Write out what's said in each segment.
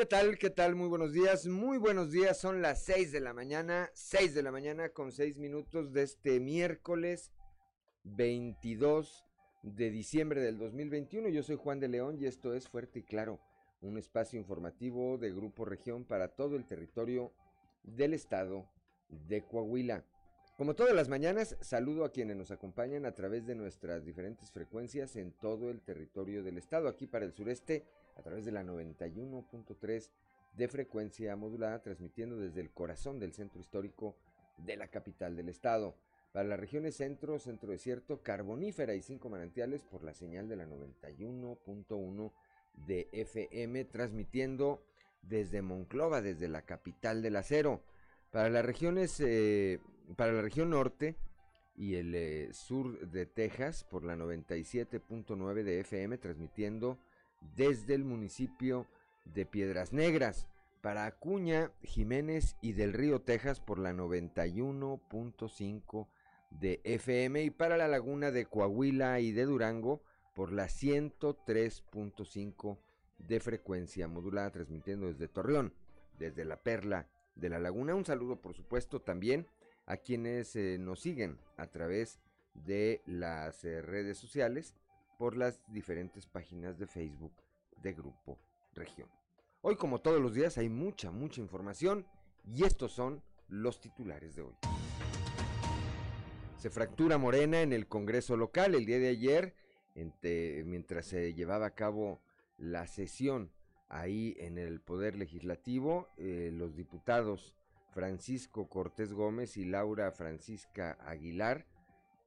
¿Qué tal? ¿Qué tal? Muy buenos días. Muy buenos días. Son las 6 de la mañana. 6 de la mañana con 6 minutos de este miércoles 22 de diciembre del 2021. Yo soy Juan de León y esto es Fuerte y Claro, un espacio informativo de Grupo Región para todo el territorio del estado de Coahuila. Como todas las mañanas, saludo a quienes nos acompañan a través de nuestras diferentes frecuencias en todo el territorio del estado. Aquí para el sureste a través de la 91.3 de frecuencia modulada, transmitiendo desde el corazón del centro histórico de la capital del estado. Para las regiones centro, centro desierto, carbonífera y cinco manantiales por la señal de la 91.1 de FM, transmitiendo desde Monclova, desde la capital del acero. Para las regiones, eh, para la región norte y el eh, sur de Texas, por la 97.9 de FM, transmitiendo desde el municipio de Piedras Negras para Acuña, Jiménez y del Río Texas por la 91.5 de FM y para la laguna de Coahuila y de Durango por la 103.5 de frecuencia modulada transmitiendo desde Torreón, desde la Perla de la Laguna. Un saludo por supuesto también a quienes eh, nos siguen a través de las eh, redes sociales por las diferentes páginas de Facebook de Grupo Región. Hoy, como todos los días, hay mucha, mucha información y estos son los titulares de hoy. Se fractura Morena en el Congreso local el día de ayer, mientras se llevaba a cabo la sesión ahí en el Poder Legislativo, eh, los diputados Francisco Cortés Gómez y Laura Francisca Aguilar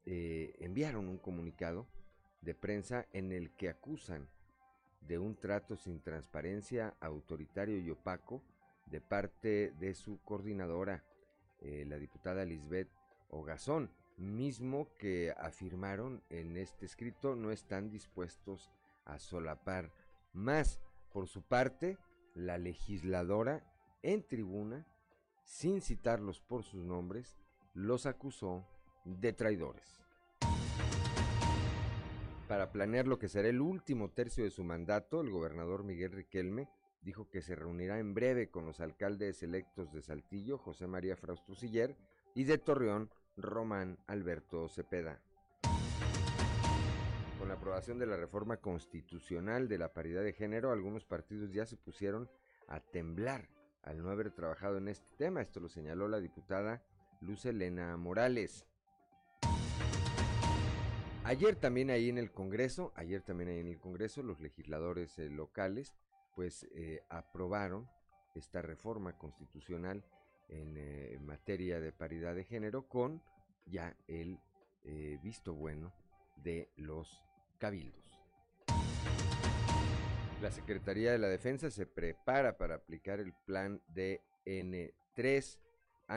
eh, enviaron un comunicado de prensa en el que acusan de un trato sin transparencia, autoritario y opaco de parte de su coordinadora, eh, la diputada Lisbeth Ogazón, mismo que afirmaron en este escrito no están dispuestos a solapar más. Por su parte, la legisladora en tribuna, sin citarlos por sus nombres, los acusó de traidores para planear lo que será el último tercio de su mandato, el gobernador Miguel Riquelme dijo que se reunirá en breve con los alcaldes electos de Saltillo, José María Frausto Siller, y de Torreón, Román Alberto Cepeda. Con la aprobación de la reforma constitucional de la paridad de género, algunos partidos ya se pusieron a temblar al no haber trabajado en este tema. Esto lo señaló la diputada Luz Elena Morales. Ayer también ahí en el Congreso, ayer también ahí en el Congreso, los legisladores eh, locales pues eh, aprobaron esta reforma constitucional en eh, materia de paridad de género con ya el visto bueno de los cabildos. La Secretaría de la Defensa se prepara para aplicar el plan DN3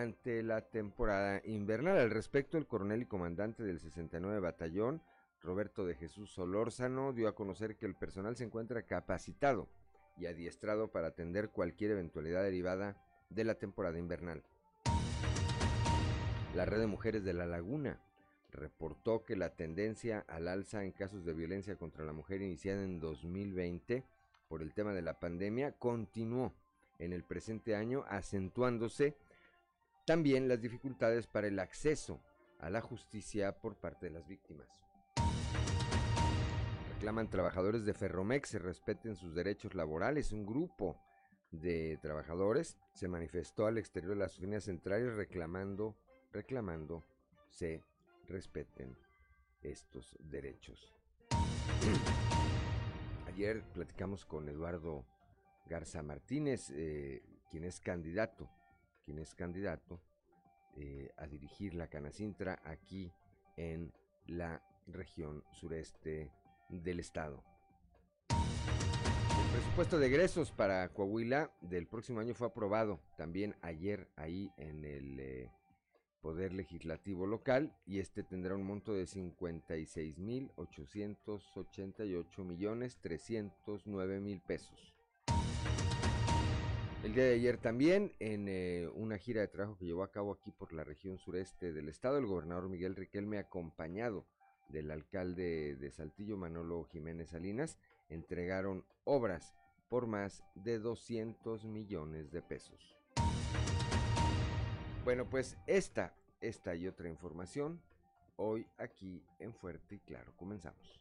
ante la temporada invernal. Al respecto, el coronel y comandante del 69 Batallón, Roberto de Jesús Solórzano, dio a conocer que el personal se encuentra capacitado y adiestrado para atender cualquier eventualidad derivada de la temporada invernal. La red de mujeres de La Laguna reportó que la tendencia al alza en casos de violencia contra la mujer iniciada en 2020 por el tema de la pandemia continuó en el presente año acentuándose también las dificultades para el acceso a la justicia por parte de las víctimas. Reclaman trabajadores de Ferromex se respeten sus derechos laborales. Un grupo de trabajadores se manifestó al exterior de las oficinas centrales reclamando, reclamando se respeten estos derechos. Ayer platicamos con Eduardo Garza Martínez, eh, quien es candidato quien es candidato eh, a dirigir la Canacintra aquí en la región sureste del estado. El presupuesto de egresos para Coahuila del próximo año fue aprobado también ayer ahí en el eh, Poder Legislativo local y este tendrá un monto de 56.888 millones 309 mil pesos. El día de ayer también, en eh, una gira de trabajo que llevó a cabo aquí por la región sureste del estado, el gobernador Miguel Riquelme, acompañado del alcalde de Saltillo, Manolo Jiménez Salinas, entregaron obras por más de 200 millones de pesos. Bueno, pues esta, esta y otra información hoy aquí en Fuerte y Claro. Comenzamos.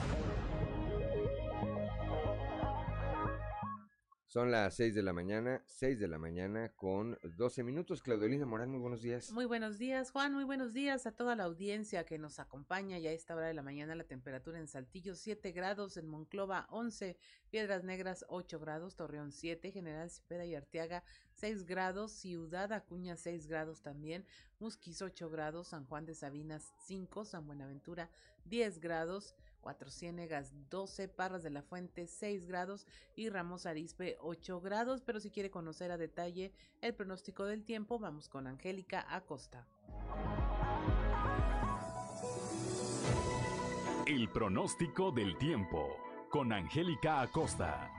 Son las 6 de la mañana, 6 de la mañana con 12 minutos. Claudelina Morán, muy buenos días. Muy buenos días, Juan, muy buenos días a toda la audiencia que nos acompaña. Ya a esta hora de la mañana la temperatura en Saltillo 7 grados, en Monclova 11, Piedras Negras 8 grados, Torreón 7, General Cepeda y Arteaga 6 grados, Ciudad Acuña 6 grados también, Musquis 8 grados, San Juan de Sabinas 5, San Buenaventura 10 grados, Cuatro Ciénegas 12, Parras de la Fuente 6 grados y Ramos Arispe 8 grados. Pero si quiere conocer a detalle el pronóstico del tiempo, vamos con Angélica Acosta. El pronóstico del tiempo con Angélica Acosta.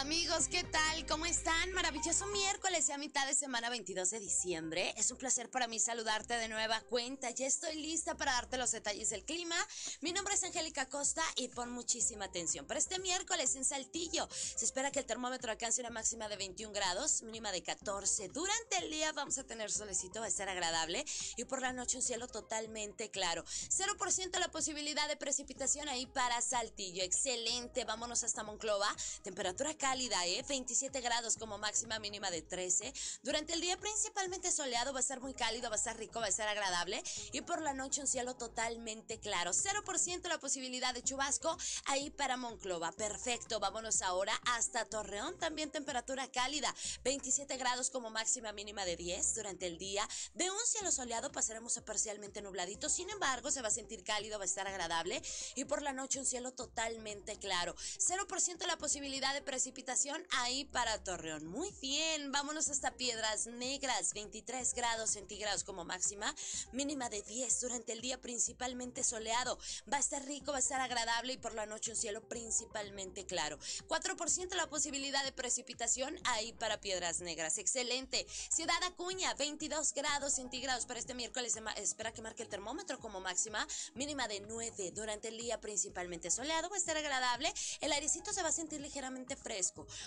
Amigos, ¿qué tal? ¿Cómo están? Maravilloso miércoles y a mitad de semana 22 de diciembre. Es un placer para mí saludarte de nueva cuenta. Ya estoy lista para darte los detalles del clima. Mi nombre es Angélica Costa y pon muchísima atención. Para este miércoles en Saltillo se espera que el termómetro alcance una máxima de 21 grados, mínima de 14. Durante el día vamos a tener solecito, va a estar agradable y por la noche un cielo totalmente claro. 0% la posibilidad de precipitación ahí para Saltillo. Excelente. Vámonos hasta Monclova. Temperatura cálida, ¿eh? 27 grados como máxima mínima de 13. Durante el día principalmente soleado, va a estar muy cálido, va a estar rico, va a estar agradable. Y por la noche un cielo totalmente claro. 0% la posibilidad de chubasco ahí para Monclova. Perfecto, vámonos ahora hasta Torreón. También temperatura cálida, 27 grados como máxima mínima de 10 durante el día. De un cielo soleado pasaremos a parcialmente nubladito. Sin embargo, se va a sentir cálido, va a estar agradable. Y por la noche un cielo totalmente claro. 0% la posibilidad de precipitación precipitación ahí para Torreón. Muy bien, vámonos hasta Piedras Negras, 23 grados centígrados como máxima, mínima de 10 durante el día principalmente soleado. Va a estar rico, va a estar agradable y por la noche un cielo principalmente claro. 4% la posibilidad de precipitación ahí para Piedras Negras. Excelente. Ciudad Acuña, 22 grados centígrados para este miércoles. Espera que marque el termómetro como máxima, mínima de 9 durante el día principalmente soleado. Va a estar agradable. El airecito se va a sentir ligeramente fresco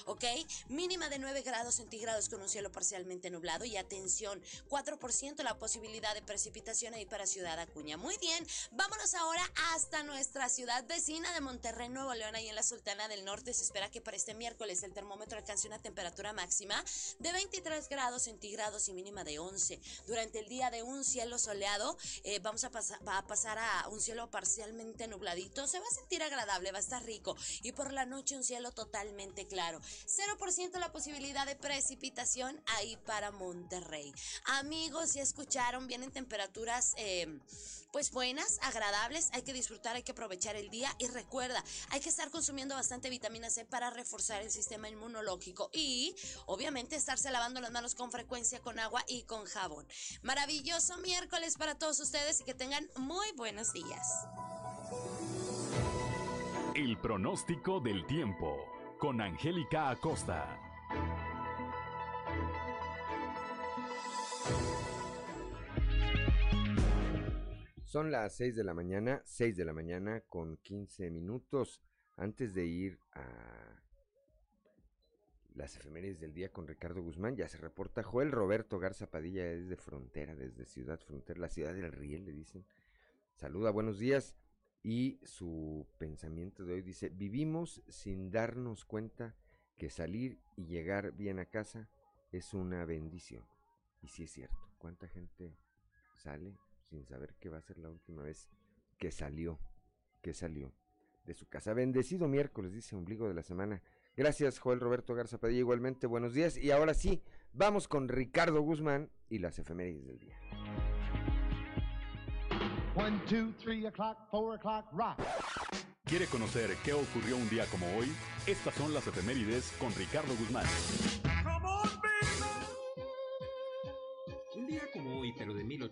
¿ok? Mínima de 9 grados centígrados con un cielo parcialmente nublado y atención, 4% la posibilidad de precipitación ahí para Ciudad Acuña. Muy bien, vámonos ahora hasta nuestra ciudad vecina de Monterrey, Nuevo León, ahí en la Sultana del Norte. Se espera que para este miércoles el termómetro alcance una temperatura máxima de 23 grados centígrados y mínima de 11. Durante el día de un cielo soleado, eh, vamos a, pasar a pasar a un cielo parcialmente nubladito. Se va a sentir agradable, va a estar rico. Y por la noche un cielo totalmente claro. 0% la posibilidad de precipitación ahí para Monterrey. Amigos, si escucharon, vienen temperaturas em, pues buenas, agradables. Hay que disfrutar, hay que aprovechar el día y recuerda, hay que estar consumiendo bastante vitamina C para reforzar el sistema inmunológico y obviamente estarse lavando las manos con frecuencia con agua y con jabón. Maravilloso miércoles para todos ustedes y que tengan muy buenos días. El pronóstico del tiempo con Angélica Acosta. Son las 6 de la mañana, 6 de la mañana con 15 minutos. Antes de ir a las efemérides del día con Ricardo Guzmán, ya se reporta Joel Roberto Garza Padilla desde Frontera, desde Ciudad Frontera, la ciudad del Riel, le dicen. Saluda, buenos días. Y su pensamiento de hoy dice, vivimos sin darnos cuenta que salir y llegar bien a casa es una bendición. Y sí es cierto, ¿cuánta gente sale sin saber que va a ser la última vez que salió, que salió de su casa? Bendecido miércoles, dice ombligo de la semana. Gracias, Joel Roberto Garza Padilla. Igualmente, buenos días. Y ahora sí, vamos con Ricardo Guzmán y las efemérides del día. One, two, three o'clock, four o'clock, rock. ¿Quiere conocer qué ocurrió un día como hoy? Estas son las efemérides con Ricardo Guzmán.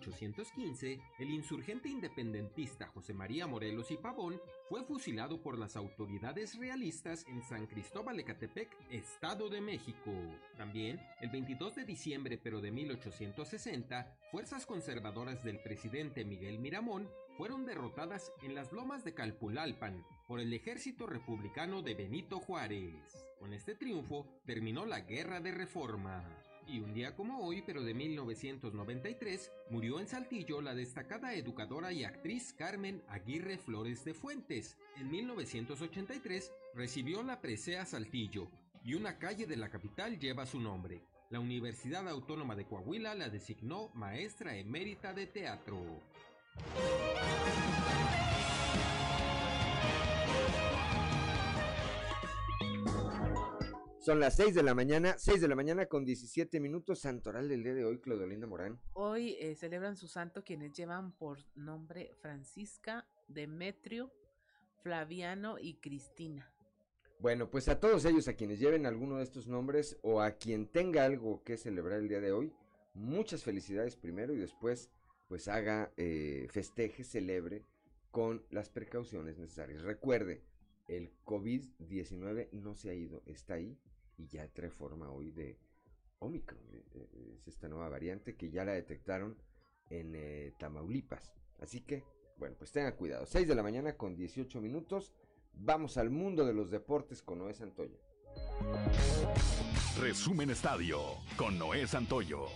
1815, el insurgente independentista José María Morelos y Pavón fue fusilado por las autoridades realistas en San Cristóbal de Catepec, Estado de México. También, el 22 de diciembre, pero de 1860, fuerzas conservadoras del presidente Miguel Miramón fueron derrotadas en las lomas de Calpulalpan por el ejército republicano de Benito Juárez. Con este triunfo terminó la Guerra de Reforma. Y un día como hoy, pero de 1993, murió en Saltillo la destacada educadora y actriz Carmen Aguirre Flores de Fuentes. En 1983 recibió la presea Saltillo y una calle de la capital lleva su nombre. La Universidad Autónoma de Coahuila la designó maestra emérita de teatro. Son las 6 de la mañana, 6 de la mañana con 17 minutos, santoral del día de hoy, Claudolinda Morán. Hoy eh, celebran su santo quienes llevan por nombre Francisca, Demetrio, Flaviano y Cristina. Bueno, pues a todos ellos, a quienes lleven alguno de estos nombres o a quien tenga algo que celebrar el día de hoy, muchas felicidades primero y después pues haga, eh, festeje, celebre con las precauciones necesarias. Recuerde, el COVID-19 no se ha ido, está ahí y ya trae forma hoy de Omicron. Eh, eh, es esta nueva variante que ya la detectaron en eh, Tamaulipas. Así que, bueno, pues tengan cuidado. 6 de la mañana con 18 minutos. Vamos al mundo de los deportes con Noé Santoyo. Resumen Estadio con Noé Santoyo.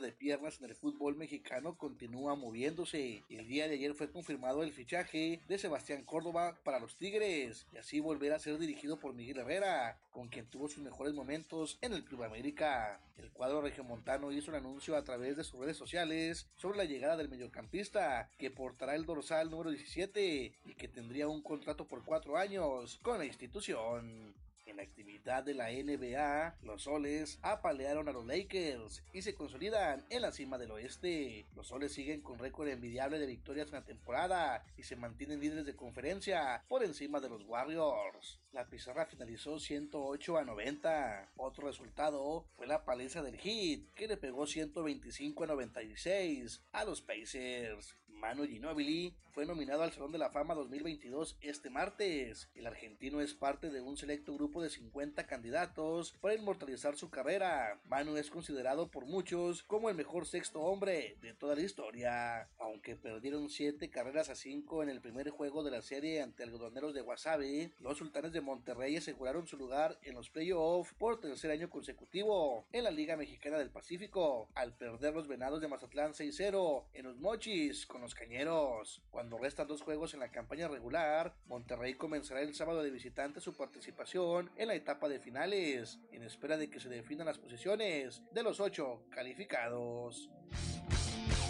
De piernas en el fútbol mexicano continúa moviéndose. El día de ayer fue confirmado el fichaje de Sebastián Córdoba para los Tigres y así volver a ser dirigido por Miguel Herrera, con quien tuvo sus mejores momentos en el Club América. El cuadro regiomontano hizo un anuncio a través de sus redes sociales sobre la llegada del mediocampista, que portará el dorsal número 17 y que tendría un contrato por cuatro años con la institución. En la actividad de la NBA, los soles apalearon a los Lakers y se consolidan en la cima del oeste. Los soles siguen con récord envidiable de victorias en la temporada y se mantienen líderes de conferencia por encima de los Warriors. La pizarra finalizó 108 a 90. Otro resultado fue la paliza del Heat, que le pegó 125 a 96 a los Pacers. Manu Ginobili fue nominado al Salón de la Fama 2022 este martes. El argentino es parte de un selecto grupo de 50 candidatos para inmortalizar su carrera. Manu es considerado por muchos como el mejor sexto hombre de toda la historia. Aunque perdieron 7 carreras a 5 en el primer juego de la serie ante algodoneros de Wasabi, los sultanes de Monterrey aseguraron su lugar en los playoffs por tercer año consecutivo en la Liga Mexicana del Pacífico, al perder los venados de Mazatlán 6-0 en los mochis con los cañeros. Cuando restan dos juegos en la campaña regular, Monterrey comenzará el sábado de visitante su participación en la etapa de finales, en espera de que se definan las posiciones de los ocho calificados.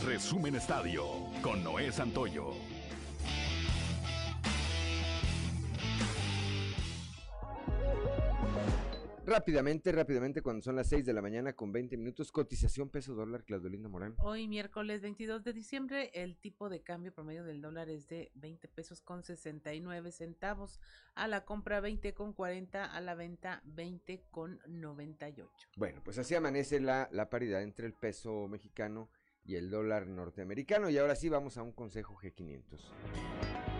Resumen Estadio con Noé Santoyo. Rápidamente, rápidamente, cuando son las 6 de la mañana con 20 minutos, cotización peso dólar, Claudelina Morán. Hoy miércoles 22 de diciembre, el tipo de cambio promedio del dólar es de 20 pesos con 69 centavos, a la compra 20 con 40, a la venta 20 con 98. Bueno, pues así amanece la, la paridad entre el peso mexicano y el dólar norteamericano. Y ahora sí vamos a un consejo G500.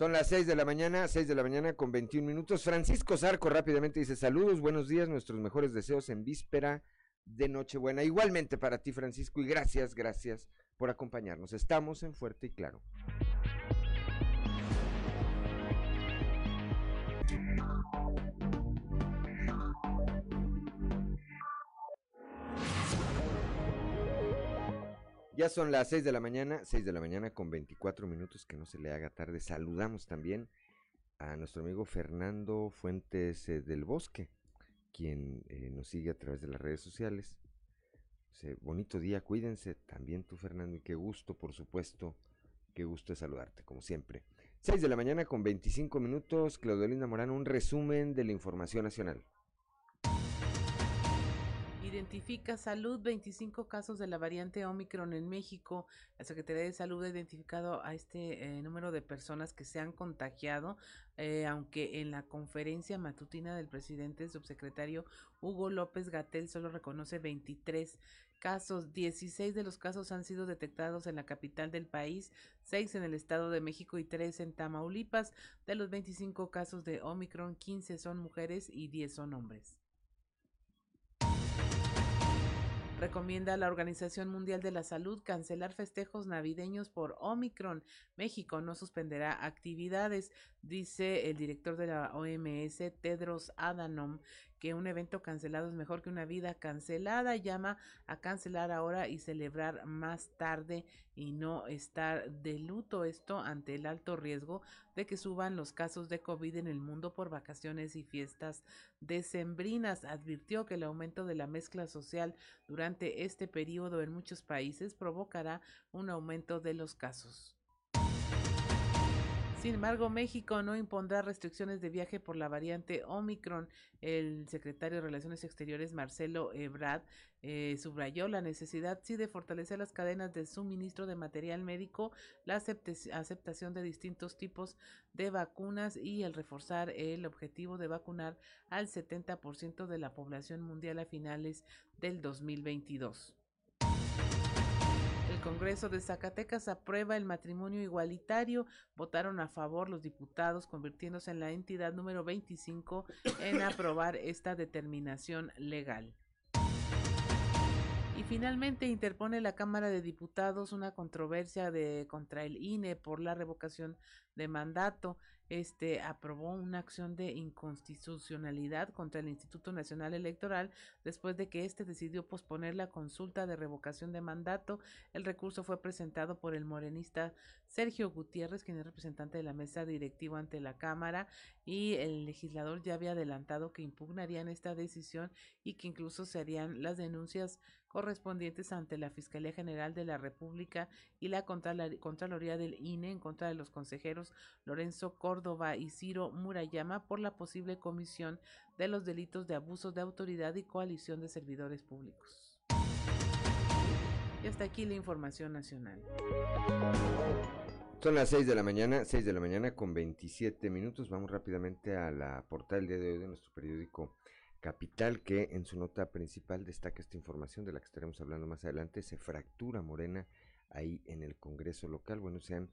Son las 6 de la mañana, 6 de la mañana con 21 minutos. Francisco Zarco rápidamente dice saludos, buenos días, nuestros mejores deseos en víspera de Nochebuena. Igualmente para ti, Francisco, y gracias, gracias por acompañarnos. Estamos en Fuerte y Claro. Ya son las 6 de la mañana, 6 de la mañana con 24 minutos, que no se le haga tarde. Saludamos también a nuestro amigo Fernando Fuentes eh, del Bosque, quien eh, nos sigue a través de las redes sociales. bonito día, cuídense también tú Fernando y qué gusto, por supuesto, qué gusto de saludarte, como siempre. 6 de la mañana con 25 minutos, Claudelina Morán, un resumen de la información nacional. Identifica Salud 25 casos de la variante Omicron en México. La Secretaría de Salud ha identificado a este eh, número de personas que se han contagiado, eh, aunque en la conferencia matutina del presidente subsecretario Hugo López Gatel solo reconoce 23 casos. 16 de los casos han sido detectados en la capital del país, 6 en el Estado de México y 3 en Tamaulipas. De los 25 casos de Omicron, 15 son mujeres y 10 son hombres. Recomienda a la Organización Mundial de la Salud cancelar festejos navideños por Omicron. México no suspenderá actividades, dice el director de la OMS, Tedros Adhanom, que un evento cancelado es mejor que una vida cancelada. Llama a cancelar ahora y celebrar más tarde y no estar de luto. Esto ante el alto riesgo de que suban los casos de COVID en el mundo por vacaciones y fiestas decembrinas. Advirtió que el aumento de la mezcla social durante este periodo en muchos países provocará un aumento de los casos. Sin embargo, México no impondrá restricciones de viaje por la variante Omicron. El secretario de Relaciones Exteriores, Marcelo Ebrard, eh, subrayó la necesidad, sí, de fortalecer las cadenas de suministro de material médico, la aceptación de distintos tipos de vacunas y el reforzar el objetivo de vacunar al 70% de la población mundial a finales del 2022. El Congreso de Zacatecas aprueba el matrimonio igualitario. Votaron a favor los diputados, convirtiéndose en la entidad número 25 en aprobar esta determinación legal. Y finalmente interpone la Cámara de Diputados una controversia de contra el INE por la revocación de mandato este aprobó una acción de inconstitucionalidad contra el Instituto Nacional Electoral después de que éste decidió posponer la consulta de revocación de mandato. El recurso fue presentado por el morenista Sergio Gutiérrez, quien es representante de la mesa directiva ante la Cámara, y el legislador ya había adelantado que impugnarían esta decisión y que incluso se harían las denuncias correspondientes ante la Fiscalía General de la República y la Contraloría del INE en contra de los consejeros Lorenzo Córdoba y Ciro Murayama por la posible comisión de los delitos de abuso de autoridad y coalición de servidores públicos. Y hasta aquí la información nacional. Son las 6 de la mañana, 6 de la mañana con 27 minutos. Vamos rápidamente a la portada del día de hoy de nuestro periódico Capital, que en su nota principal destaca esta información de la que estaremos hablando más adelante. Se fractura Morena ahí en el Congreso local. Bueno, sean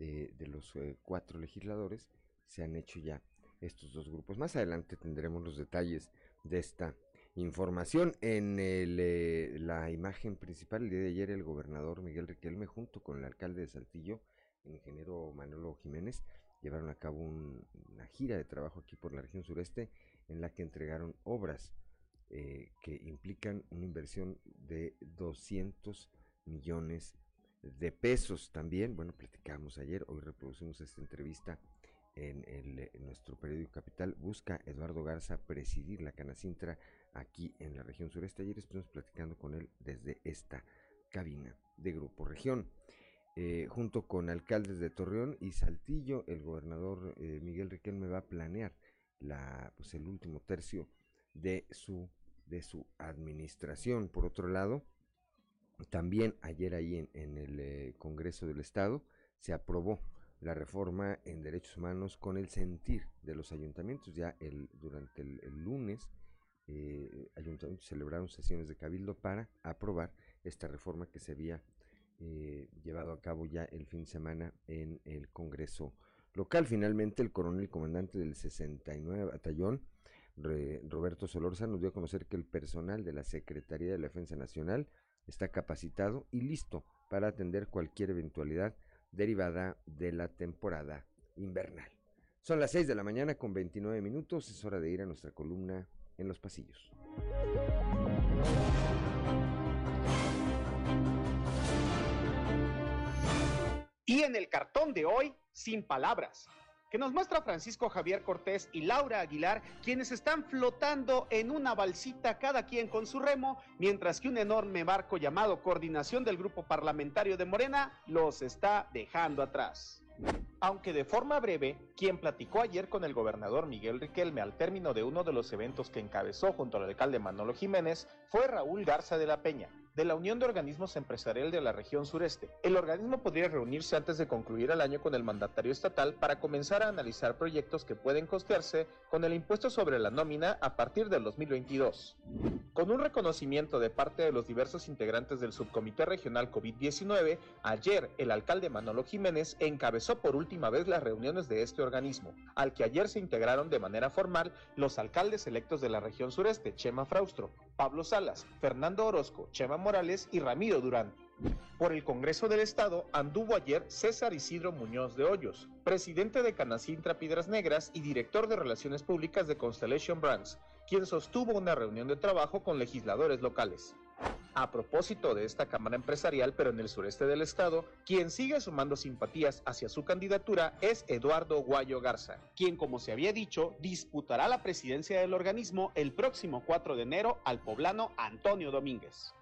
de, los eh, cuatro legisladores, se han hecho ya estos dos grupos. Más adelante tendremos los detalles de esta información. En eh, la imagen principal, el día de ayer, el gobernador Miguel Riquelme, junto con el alcalde de Saltillo, el ingeniero Manolo Jiménez, llevaron a cabo una gira de trabajo aquí por la región sureste en la que entregaron obras eh, que implican una inversión de 200 millones de pesos también. Bueno, platicamos ayer, hoy reproducimos esta entrevista en, nuestro periódico Capital. Busca Eduardo Garza presidir la Canacintra aquí en la región sureste. Ayer estuvimos platicando con él desde esta cabina de Grupo Región. Eh, junto con alcaldes de Torreón y Saltillo, el gobernador eh, Miguel Riquelme va a planear la, pues el último tercio de su, de su administración. Por otro lado, también ayer ahí en, el eh, Congreso del Estado se aprobó la reforma en derechos humanos con el sentir de los ayuntamientos. Ya el, durante el, lunes, eh, ayuntamientos celebraron sesiones de cabildo para aprobar esta reforma que se había eh, llevado a cabo ya el fin de semana en el Congreso local. Finalmente, el coronel comandante del 69 Batallón, Roberto Solorza, nos dio a conocer que el personal de la Secretaría de la Defensa Nacional está capacitado y listo para atender cualquier eventualidad derivada de la temporada invernal. Son las 6 de la mañana con 29 minutos, es hora de ir a nuestra columna en los pasillos. Y en el cartón de hoy, sin palabras, que nos muestra Francisco Javier Cortés y Laura Aguilar, quienes están flotando en una balsita cada quien con su remo, mientras que un enorme barco llamado Coordinación del Grupo Parlamentario de Morena los está dejando atrás. Aunque de forma breve, quien platicó ayer con el gobernador Miguel Riquelme al término de uno de los eventos que encabezó junto al alcalde Manolo Jiménez fue Raúl Garza de la Peña, de la Unión de Organismos Empresariales de la región sureste. El organismo podría reunirse antes de concluir el año con el mandatario estatal para comenzar a analizar proyectos que pueden costearse con el impuesto sobre la nómina a partir del 2022. Con un reconocimiento de parte de los diversos integrantes del subcomité regional COVID-19, ayer el alcalde Manolo Jiménez encabezó por última vez las reuniones de este organismo, al que ayer se integraron de manera formal los alcaldes electos de la región sureste, Chema Fraustro, Pablo Salas, Fernando Orozco, Chema Morales y Ramiro Durán. Por el Congreso del Estado anduvo ayer César Isidro Muñoz de Hoyos, presidente de Canacintra Piedras Negras y director de Relaciones Públicas de Constellation Brands, quien sostuvo una reunión de trabajo con legisladores locales. A propósito de esta Cámara Empresarial, pero en el sureste del estado, quien sigue sumando simpatías hacia su candidatura es Eduardo Guayo Garza, quien, como se había dicho, disputará la presidencia del organismo el próximo 4 de enero al poblano Antonio Domínguez.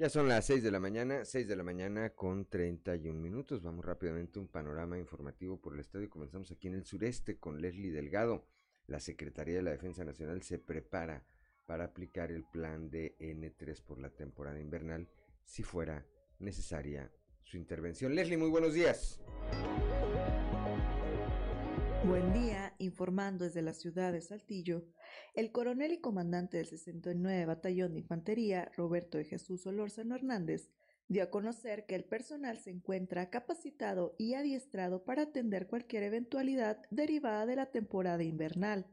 Ya son las 6 de la mañana, 6 de la mañana con 31 minutos. Vamos rápidamente a un panorama informativo por el estado y comenzamos aquí en el sureste con Leslie Delgado. La Secretaría de la Defensa Nacional se prepara para aplicar el plan de N3 por la temporada invernal si fuera necesaria su intervención. Leslie, muy buenos días. Buen día, informando desde la ciudad de Saltillo, el coronel y comandante del 69 Batallón de Infantería, Roberto de Jesús Olórzano Hernández, dio a conocer que el personal se encuentra capacitado y adiestrado para atender cualquier eventualidad derivada de la temporada invernal.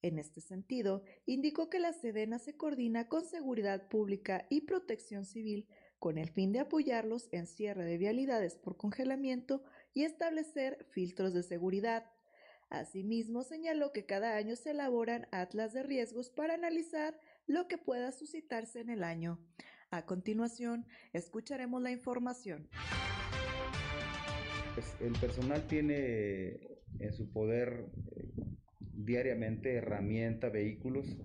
En este sentido, indicó que la Sedena se coordina con Seguridad Pública y Protección Civil con el fin de apoyarlos en cierre de vialidades por congelamiento y establecer filtros de seguridad. Asimismo, señaló que cada año se elaboran atlas de riesgos para analizar lo que pueda suscitarse en el año. A continuación, escucharemos la información. Pues, el personal tiene en su poder eh, diariamente herramienta, vehículos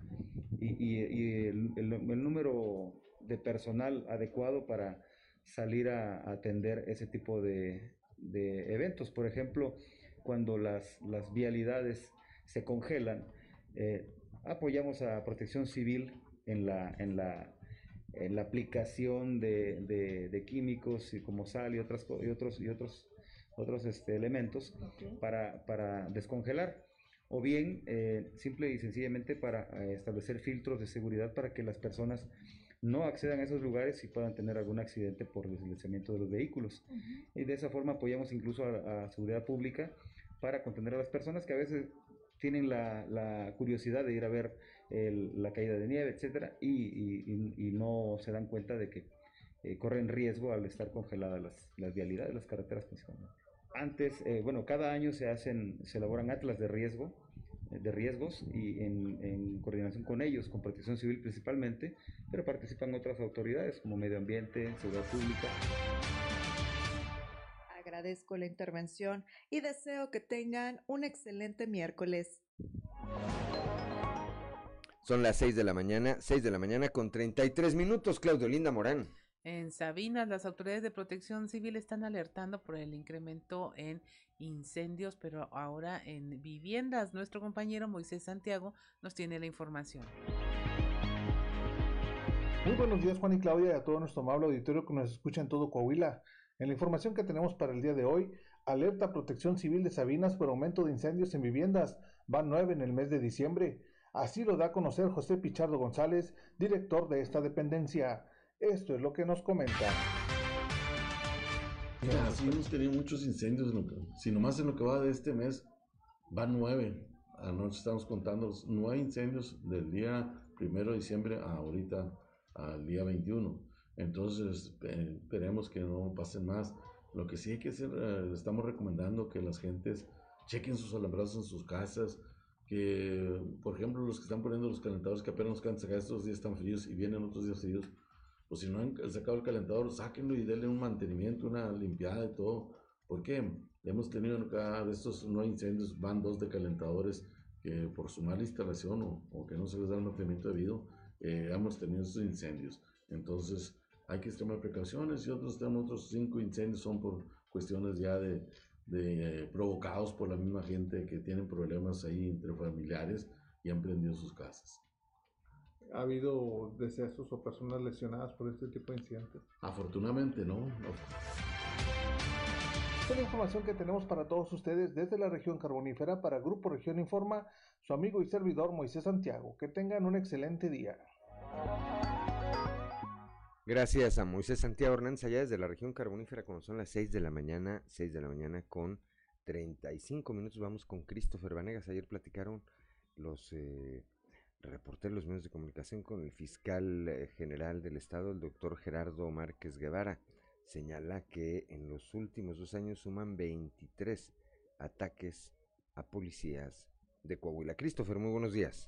y, el, número de personal adecuado para salir a, atender ese tipo de, eventos. Por ejemplo, cuando las, las vialidades se congelan, eh, apoyamos a Protección Civil en la, en la, en la aplicación de, de, químicos y como sal y, otras, y otros, y otros, otros este, elementos para, para, descongelar. O bien, eh, simple y sencillamente para eh, establecer filtros de seguridad para que las personas no accedan a esos lugares y puedan tener algún accidente por deslizamiento de los vehículos. Y de esa forma apoyamos incluso a, a seguridad pública para contener a las personas que a veces tienen la, la curiosidad de ir a ver la caída de nieve, etcétera, y, no se dan cuenta de que eh, corren riesgo al estar congeladas las, las vialidades, las carreteras principalmente. Antes, eh, bueno, cada año se hacen, se elaboran atlas de riesgo, eh, de riesgos y en, en, coordinación con ellos, con Protección Civil principalmente, pero participan otras autoridades como Medio Ambiente, Seguridad Pública agradezco la intervención y deseo que tengan un excelente miércoles. Son las 6 de la mañana, 6 de la mañana con 33 minutos, Claudio Linda Morán. En Sabinas, las autoridades de protección civil están alertando por el incremento en incendios, pero ahora en viviendas. Nuestro compañero Moisés Santiago nos tiene la información. Muy buenos días, Juan y Claudia, y a todo nuestro amable auditorio que nos escucha en todo Coahuila. En la información que tenemos para el día de hoy, alerta Protección Civil de Sabinas por aumento de incendios en viviendas. Van nueve en el mes de diciembre. Así lo da a conocer José Pichardo González, director de esta dependencia. Esto es lo que nos comenta. sí hemos tenido muchos incendios. Si nomás en lo que va de este mes, van nueve. Anoche estamos contando nueve incendios del día primero de diciembre a ahorita, al día 21. Entonces, esperemos que no pasen más. Lo que sí hay que hacer, eh, estamos recomendando que las gentes chequen sus alambrados en sus casas, que, por ejemplo, los que están poniendo los calentadores que apenas nos quedan estos días están fríos y vienen otros días fríos, Pues si no han sacado el calentador, sáquenlo y denle un mantenimiento, una limpiada de todo. ¿Por qué? Hemos tenido cada de estos no incendios, van dos de calentadores que por su mala instalación o, que no se les da el mantenimiento debido, eh, hemos tenido estos incendios. Entonces hay que extremar precauciones y otros tenemos otros cinco incendios son por cuestiones ya de, de eh, provocados por la misma gente que tienen problemas ahí entre familiares y han prendido sus casas. ¿Ha habido decesos o personas lesionadas por este tipo de incidentes? Afortunadamente no. Esta es la información que tenemos para todos ustedes desde la región carbonífera para Grupo Región Informa, su amigo y servidor Moisés Santiago. Que tengan un excelente día. Gracias a Moisés Santiago Hernández allá desde la región carbonífera cuando son las 6 de la mañana, 6 de la mañana con 35 minutos. Vamos con Christopher Vanegas. Ayer platicaron los eh, reporteros, los medios de comunicación con el fiscal eh, general del estado, el doctor Gerardo Márquez Guevara señala que en los últimos dos años suman 23 ataques a policías de Coahuila. Christopher, muy buenos días.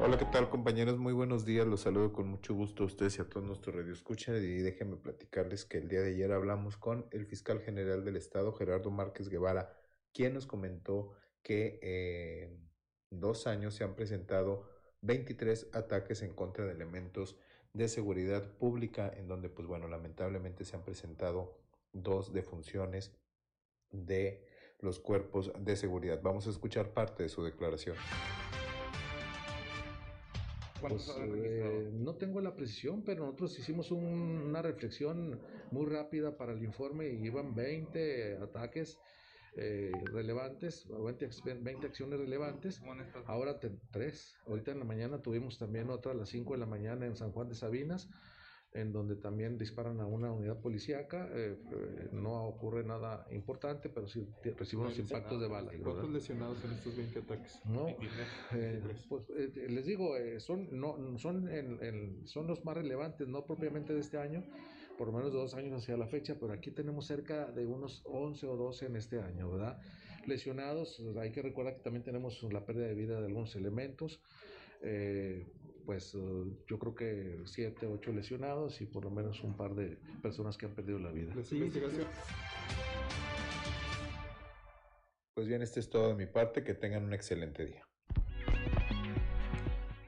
Hola, ¿qué tal compañeros? Muy buenos días, los saludo con mucho gusto a ustedes y a todos nuestros radioescuchas y déjenme platicarles que el día de ayer hablamos con el fiscal general del estado, Gerardo Márquez Guevara, quien nos comentó que en dos años se han presentado 23 ataques en contra de elementos de seguridad pública, en donde, pues bueno, lamentablemente se han presentado dos defunciones de los cuerpos de seguridad. Vamos a escuchar parte de su declaración. Pues, eh, no tengo la precisión, pero nosotros hicimos una reflexión muy rápida para el informe y iban 20 ataques eh, relevantes, 20, acciones relevantes, ahora tres. Ahorita en la mañana tuvimos también otra a las 5 de la mañana en San Juan de Sabinas, en donde también disparan a una unidad policíaca. Eh, eh, no ocurre nada importante, pero sí recibimos impactos de bala. ¿Cuántos lesionados en estos 20 ataques? No, pues les digo, son, no, son, son los más relevantes, no propiamente de este año, por lo menos dos años hacia la fecha, pero aquí tenemos cerca de unos 11 o 12 en este año, ¿verdad? Lesionados, hay que recordar que también tenemos la pérdida de vida de algunos elementos, pues yo creo que 7, 8 lesionados y por lo menos un par de personas que han perdido la vida. Pues bien, este es todo de mi parte, que tengan un excelente día.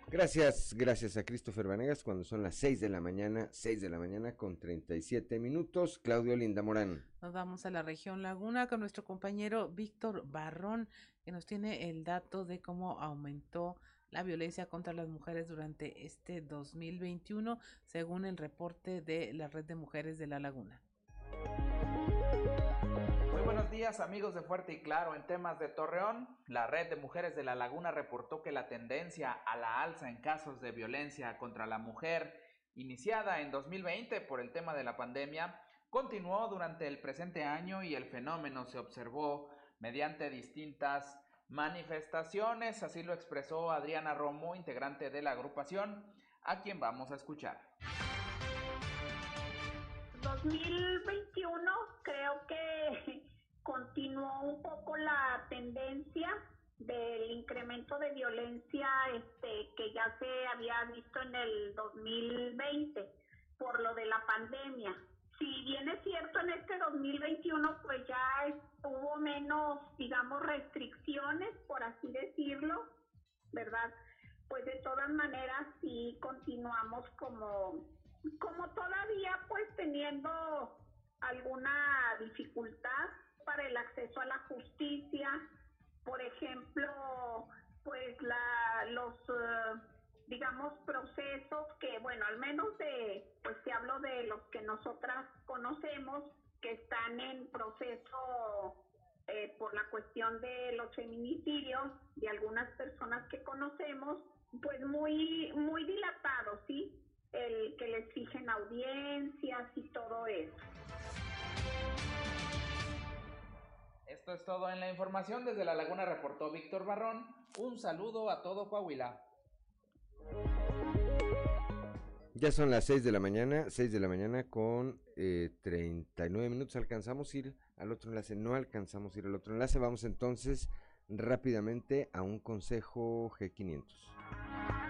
Gracias, gracias a Christopher Vanegas cuando son las 6 de la mañana, 6 de la mañana con 37 minutos. Claudio Linda Morán. Nos vamos a la región Laguna con nuestro compañero Víctor Barrón, que nos tiene el dato de cómo aumentó la violencia contra las mujeres durante este 2021, según el reporte de la Red de Mujeres de la Laguna días amigos de Fuerte y Claro. En temas de Torreón, la red de mujeres de la laguna reportó que la tendencia a la alza en casos de violencia contra la mujer, iniciada en 2020 por el tema de la pandemia, continuó durante el presente año y el fenómeno se observó mediante distintas manifestaciones, así lo expresó Adriana Romo, integrante de la agrupación, a quien vamos a escuchar. 2021 creo que continuó un poco la tendencia del incremento de violencia este, que ya se había visto en el 2020 por lo de la pandemia. Si bien es cierto en este 2021 pues ya hubo menos, digamos, restricciones, por así decirlo, ¿verdad? Pues de todas maneras sí continuamos como, como todavía pues teniendo alguna dificultad para el acceso a la justicia, por ejemplo, pues la, los, eh, digamos, procesos que, bueno, al menos de, pues si hablo de los que nosotras conocemos, que están en proceso eh, por la cuestión de los feminicidios de algunas personas que conocemos, pues muy, muy dilatados, ¿sí? El que les fijen audiencias y todo eso. Esto es todo en la información. Desde La Laguna reportó Víctor Barrón. Un saludo a todo Coahuila. Ya son las 6 de la mañana, 6 de la mañana con eh, 39 minutos. Alcanzamos a ir al otro enlace, no alcanzamos a ir al otro enlace. Vamos entonces rápidamente a un consejo G500.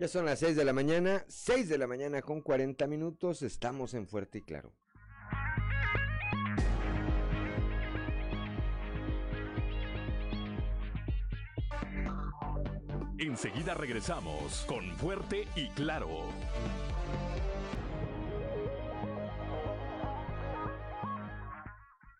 Ya son las 6 de la mañana, 6 de la mañana con 40 minutos, estamos en Fuerte y Claro. Enseguida regresamos con Fuerte y Claro.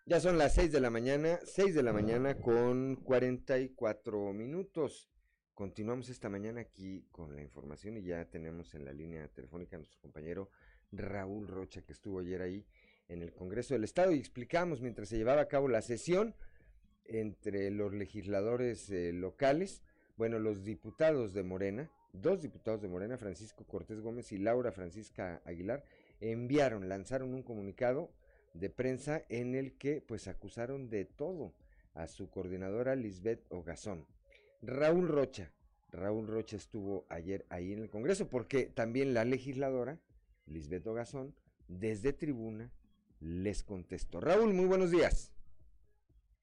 Ya son las 6 de la mañana, 6 de la mañana con 44 minutos. Continuamos esta mañana aquí con la información y ya tenemos en la línea telefónica a nuestro compañero Raúl Rocha que estuvo ayer ahí en el Congreso del Estado y explicamos mientras se llevaba a cabo la sesión entre los legisladores eh, locales bueno, los diputados de Morena, dos diputados de Morena, Francisco Cortés Gómez y Laura Francisca Aguilar, enviaron, lanzaron un comunicado de prensa en el que pues acusaron de todo a su coordinadora Lisbeth Ogazón. Raúl Rocha, Raúl Rocha estuvo ayer ahí en el Congreso porque también la legisladora Lisbeth Ogazón desde tribuna les contestó. Raúl, muy buenos días.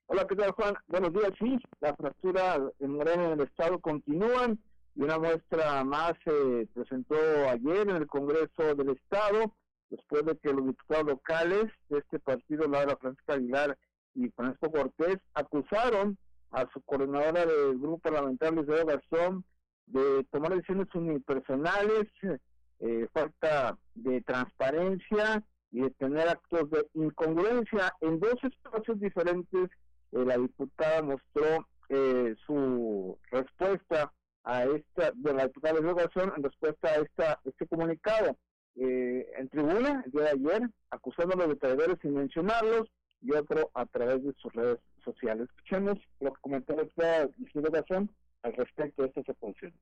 Hola, ¿qué tal, Juan? Buenos días. Sí, la fractura en Morena en el Estado continúan y una muestra más se presentó ayer en el Congreso del Estado, después de que los diputados locales de este partido, Laura Francisca Aguilar y Francisco Cortés, acusaron a su coordinadora del grupo parlamentario, Luis Garzón, de tomar decisiones unipersonales, eh, falta de transparencia y de tener actos de incongruencia en dos espacios diferentes eh, la diputada mostró eh, su respuesta a esta, de la diputada de educación en respuesta a esta, este comunicado. Eh, en tribuna, el día de ayer, acusándolos de traidores sin mencionarlos, y otro a través de sus redes sociales. Escuchemos lo que comentó la educación al respecto de esta secuencia.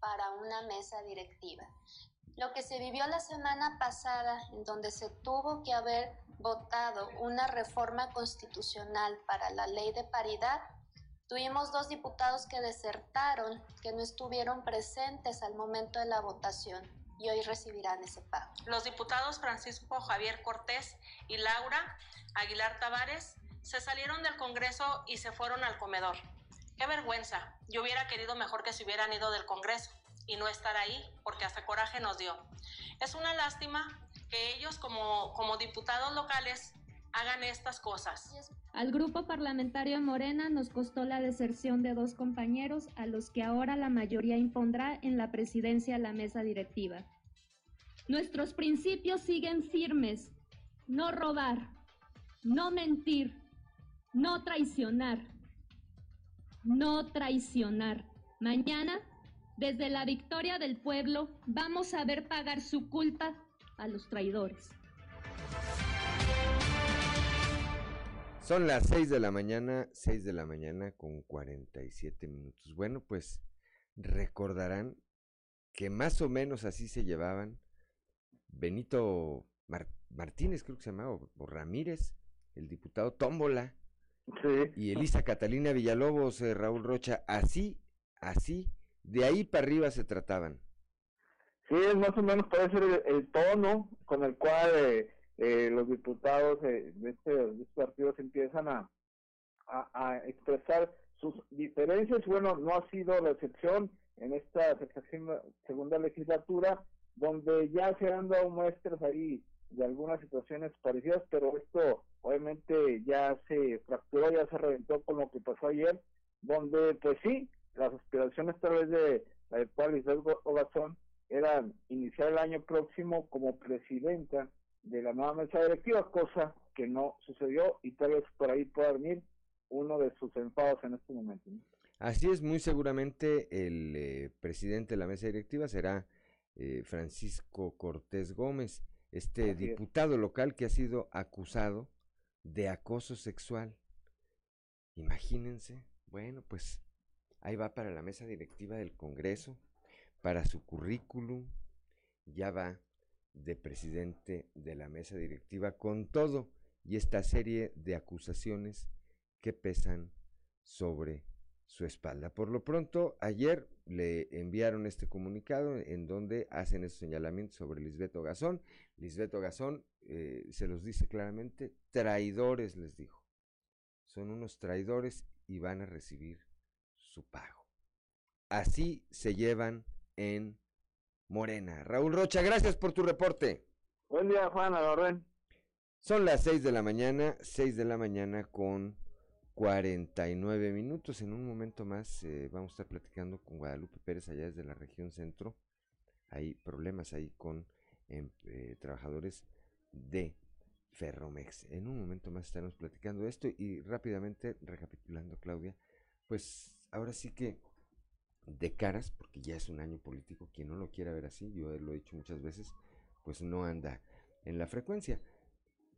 para una mesa directiva. Lo que se vivió la semana pasada, en donde se tuvo que haber votado una reforma constitucional para la ley de paridad, tuvimos dos diputados que desertaron, que no estuvieron presentes al momento de la votación y hoy recibirán ese pago. Los diputados Francisco Javier Cortés y Laura Aguilar Tavares se salieron del Congreso y se fueron al comedor. Qué vergüenza. Yo hubiera querido mejor que se hubieran ido del Congreso y no estar ahí, porque hasta coraje nos dio. Es una lástima que ellos como, como diputados locales hagan estas cosas. Al grupo parlamentario Morena nos costó la deserción de dos compañeros a los que ahora la mayoría impondrá en la presidencia la mesa directiva. Nuestros principios siguen firmes. No robar, no mentir, no traicionar no traicionar. Mañana, desde la victoria del pueblo, vamos a ver pagar su culpa a los traidores. Son las 6 de la mañana, 6 de la mañana con 47 minutos. Bueno, pues recordarán que más o menos así se llevaban Benito Martínez, creo que se llamaba, o Ramírez, el diputado Tómbola, y Elisa Catalina Villalobos, eh, Raúl Rocha, así, así, de ahí para arriba se trataban. Sí, es más o menos puede ser el, tono con el cual eh, eh, los diputados de, este, estos partidos empiezan a, a, expresar sus diferencias. Bueno, no ha sido la excepción en esta segunda legislatura, donde ya se han dado muestras ahí de algunas situaciones parecidas, pero esto obviamente ya se fracturó, ya se reventó con lo que pasó ayer, donde pues sí, las aspiraciones tal vez de la de Isabel Ogazón eran iniciar el año próximo como presidenta de la nueva mesa directiva, cosa que no sucedió y tal vez por ahí pueda venir uno de sus enfados en este momento. Así es, muy seguramente el eh, presidente de la mesa directiva será eh, Francisco Cortés Gómez, este diputado local que ha sido acusado de acoso sexual. Imagínense, bueno, pues ahí va para la mesa directiva del Congreso, para su currículum, ya va de presidente de la mesa directiva con todo y esta serie de acusaciones que pesan sobre su espalda. Por lo pronto, ayer le enviaron este comunicado en donde hacen esos señalamientos sobre Lisbeto Gazón. Lisbeto Gazón eh, se los dice claramente, traidores les dijo. Son unos traidores y van a recibir su pago. Así se llevan en Morena. Raúl Rocha, gracias por tu reporte. Buen día, Juan, a Son las seis de la mañana, seis de la mañana con 49 minutos. En un momento más eh, vamos a estar platicando con Guadalupe Pérez allá desde la región centro. Hay problemas ahí con em, eh, trabajadores de Ferromex. En un momento más estaremos platicando esto y rápidamente recapitulando, Claudia, pues ahora sí que de caras, porque ya es un año político, quien no lo quiera ver así, yo lo he dicho muchas veces, pues no anda en la frecuencia.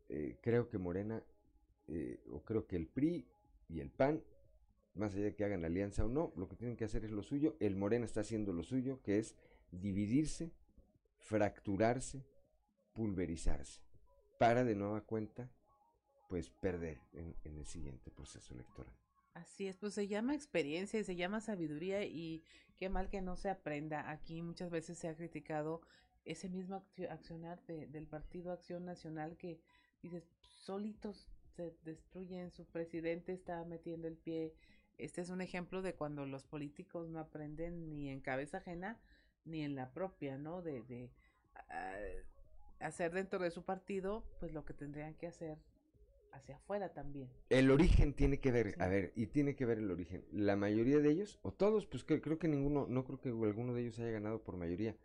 Eh, creo que Morena, o creo que el PRI y el PAN, más allá de que hagan alianza o no, lo que tienen que hacer es lo suyo. El Morena está haciendo lo suyo, que es dividirse, fracturarse, pulverizarse, para de nueva cuenta, pues perder en el siguiente proceso electoral. Así es, pues se llama experiencia y se llama sabiduría y qué mal que no se aprenda. Aquí muchas veces se ha criticado ese mismo accionar del Partido Acción Nacional que dices, solitos se destruyen, su presidente está metiendo el pie. Este es un ejemplo de cuando los políticos no aprenden ni en cabeza ajena ni en la propia, ¿no? De, de ah, hacer dentro de su partido, pues lo que tendrían que hacer hacia afuera también. El origen tiene que ver, a ver, y tiene que ver el origen. La mayoría de ellos, o todos, pues que, creo que ninguno, no creo que alguno de ellos haya ganado por mayoría,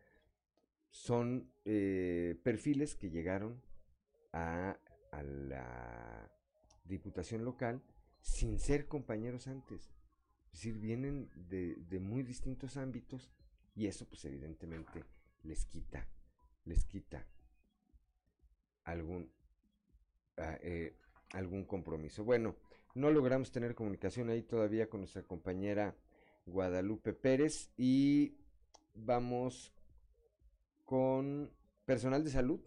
son eh, perfiles que llegaron a, a la diputación local sin ser compañeros antes. Es decir, vienen de, de muy distintos ámbitos y eso pues evidentemente les quita, les quita algún, ah, eh, algún compromiso. Bueno, no logramos tener comunicación ahí todavía con nuestra compañera Guadalupe Pérez y vamos con personal de salud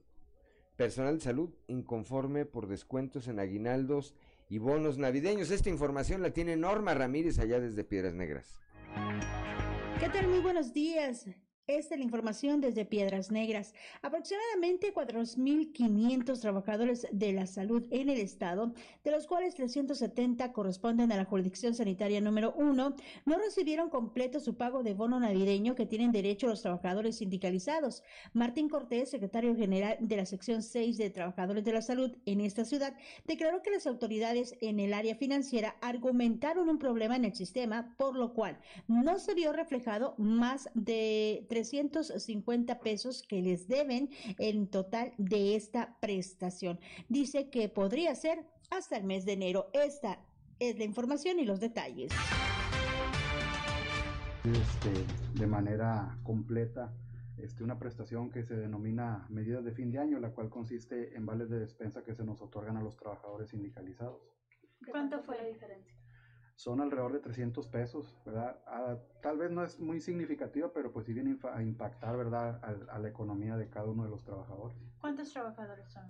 personal de salud inconforme por descuentos en aguinaldos y bonos navideños. Esta información la tiene Norma Ramírez allá desde Piedras Negras. ¿Qué tal? Muy buenos días. Esta es la información desde Piedras Negras. Aproximadamente 4.500 trabajadores de la salud en el estado, de los cuales 370 corresponden a la jurisdicción sanitaria número 1, no recibieron completo su pago de bono navideño que tienen derecho los trabajadores sindicalizados. Martín Cortés, secretario general de la sección 6 de Trabajadores de la Salud en esta ciudad, declaró que las autoridades en el área financiera argumentaron un problema en el sistema, por lo cual no se vio reflejado más de 350 pesos que les deben en total de esta prestación. Dice que podría ser hasta el mes de enero. Esta es la información y los detalles. Este, de manera completa este, una prestación que se denomina medidas de fin de año, la cual consiste en vales de despensa que se nos otorgan a los trabajadores sindicalizados. ¿Cuánto fue la diferencia? Son alrededor de 300 pesos, ¿verdad? Ah, tal vez no es muy significativa, pero pues sí viene a impactar, ¿verdad?, a, la economía de cada uno de los trabajadores. ¿Cuántos trabajadores son?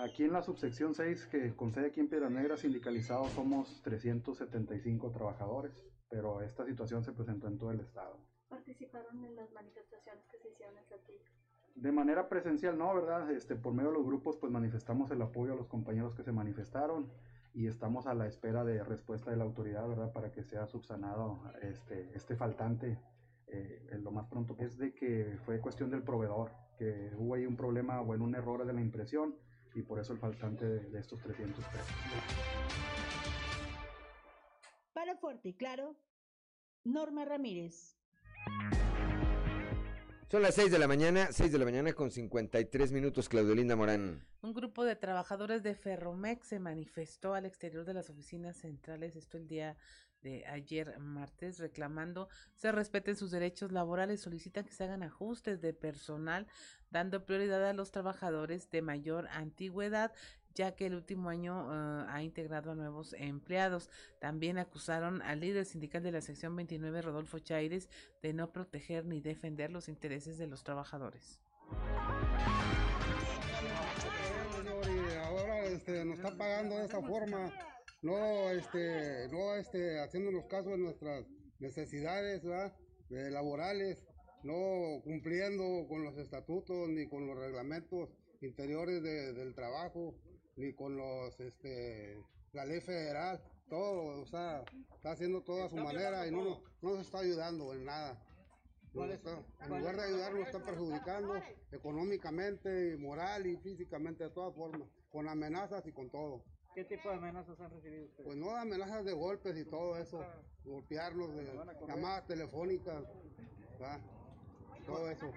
Aquí en la subsección 6, que concede aquí en Piedras Negras, sindicalizados somos 375 trabajadores, pero esta situación se presentó en todo el estado. ¿Participaron en las manifestaciones que se hicieron en Saltillo? De manera presencial, no, ¿verdad? Este, por medio de los grupos, pues manifestamos el apoyo a los compañeros que se manifestaron y estamos a la espera de respuesta de la autoridad, ¿verdad? Para que sea subsanado este, este faltante eh, lo más pronto. Es de que fue cuestión del proveedor, que hubo ahí un problema o en un error de la impresión y por eso el faltante de, de estos 300 pesos. Para Fuerte y Claro, Norma Ramírez. Son las 6 de la mañana, 6 de la mañana con 53 minutos, Claudelinda Morán. Un grupo de trabajadores de Ferromex se manifestó al exterior de las oficinas centrales, esto el día de ayer martes reclamando se respeten sus derechos laborales, solicitan que se hagan ajustes de personal, dando prioridad a los trabajadores de mayor antigüedad ya que el último año uh, ha integrado a nuevos empleados. También acusaron al líder sindical de la sección 29, Rodolfo Chaires, de no proteger ni defender los intereses de los trabajadores. Ahora este, nos está pagando de esta forma, no, este, no este, haciéndonos caso de nuestras necesidades laborales, no cumpliendo con los estatutos ni con los reglamentos interiores de, del trabajo ni con los, este, la ley federal, todo, o sea, está haciendo todo a su manera y no, no, nos está ayudando en nada. en lugar de ayudar nos está perjudicando económicamente, moral y físicamente de todas formas, con amenazas y con todo. ¿Qué tipo de amenazas han recibido ustedes? Pues no, amenazas de golpes y todo eso, golpearnos, de llamadas telefónicas, todo eso.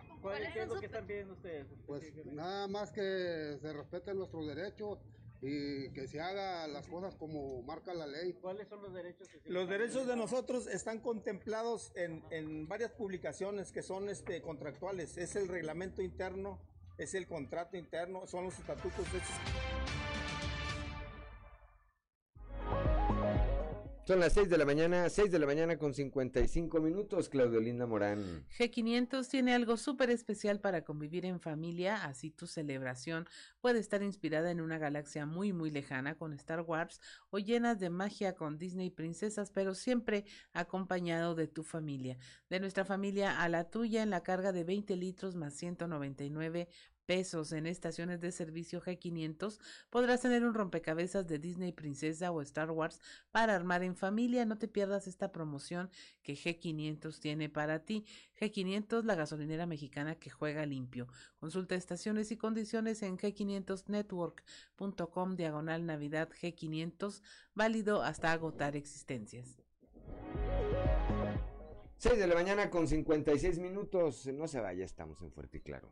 ¿Qué es lo que están pidiendo ustedes? Pues nada más que se respeten nuestros derechos y que se haga las cosas como marca la ley. ¿Cuáles son los derechos? Que los derechos de nosotros están contemplados en, en varias publicaciones que son este, contractuales. Es el reglamento interno, es el contrato interno, son los estatutos. De Son las 6 de la mañana, 6 de la mañana con 55 minutos, Claudio Linda Morán. G500 tiene algo súper especial para convivir en familia, así tu celebración puede estar inspirada en una galaxia muy muy lejana con Star Wars o llenas de magia con Disney princesas, pero siempre acompañado de tu familia. De nuestra familia a la tuya en la carga de 20 litros más 199 pesos en estaciones de servicio G500 podrás tener un rompecabezas de Disney Princesa o Star Wars para armar en familia. No te pierdas esta promoción que G500 tiene para ti. G500, la gasolinera mexicana que juega limpio. Consulta estaciones y condiciones en g500network.com diagonal Navidad G500, válido hasta agotar existencias. 6 de la mañana con 56 minutos. No se vaya, estamos en Fuerte y Claro.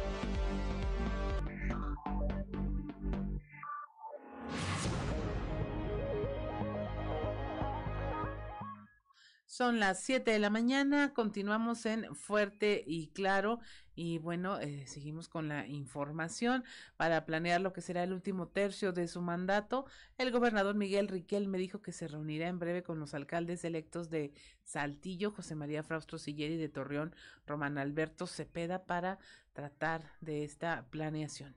Son las 7 de la mañana, continuamos en Fuerte y Claro y bueno, eh, seguimos con la información para planear lo que será el último tercio de su mandato. El gobernador Miguel Riquel me dijo que se reunirá en breve con los alcaldes electos de Saltillo, José María Fraustro Silleri de Torreón, Román Alberto Cepeda para tratar de esta planeación.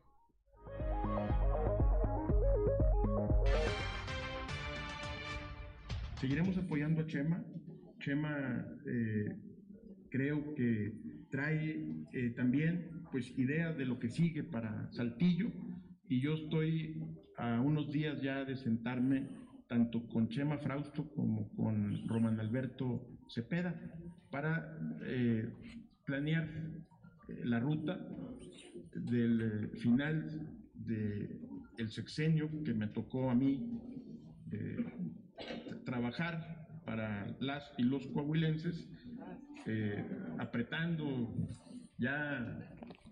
Seguiremos apoyando a Chema Chema eh, creo que trae eh, también pues ideas de lo que sigue para Saltillo. Y yo estoy a unos días ya de sentarme tanto con Chema Frausto como con Román Alberto Cepeda para eh, planear la ruta del final del sexenio que me tocó a mí trabajar para las y los coahuilenses, eh, apretando ya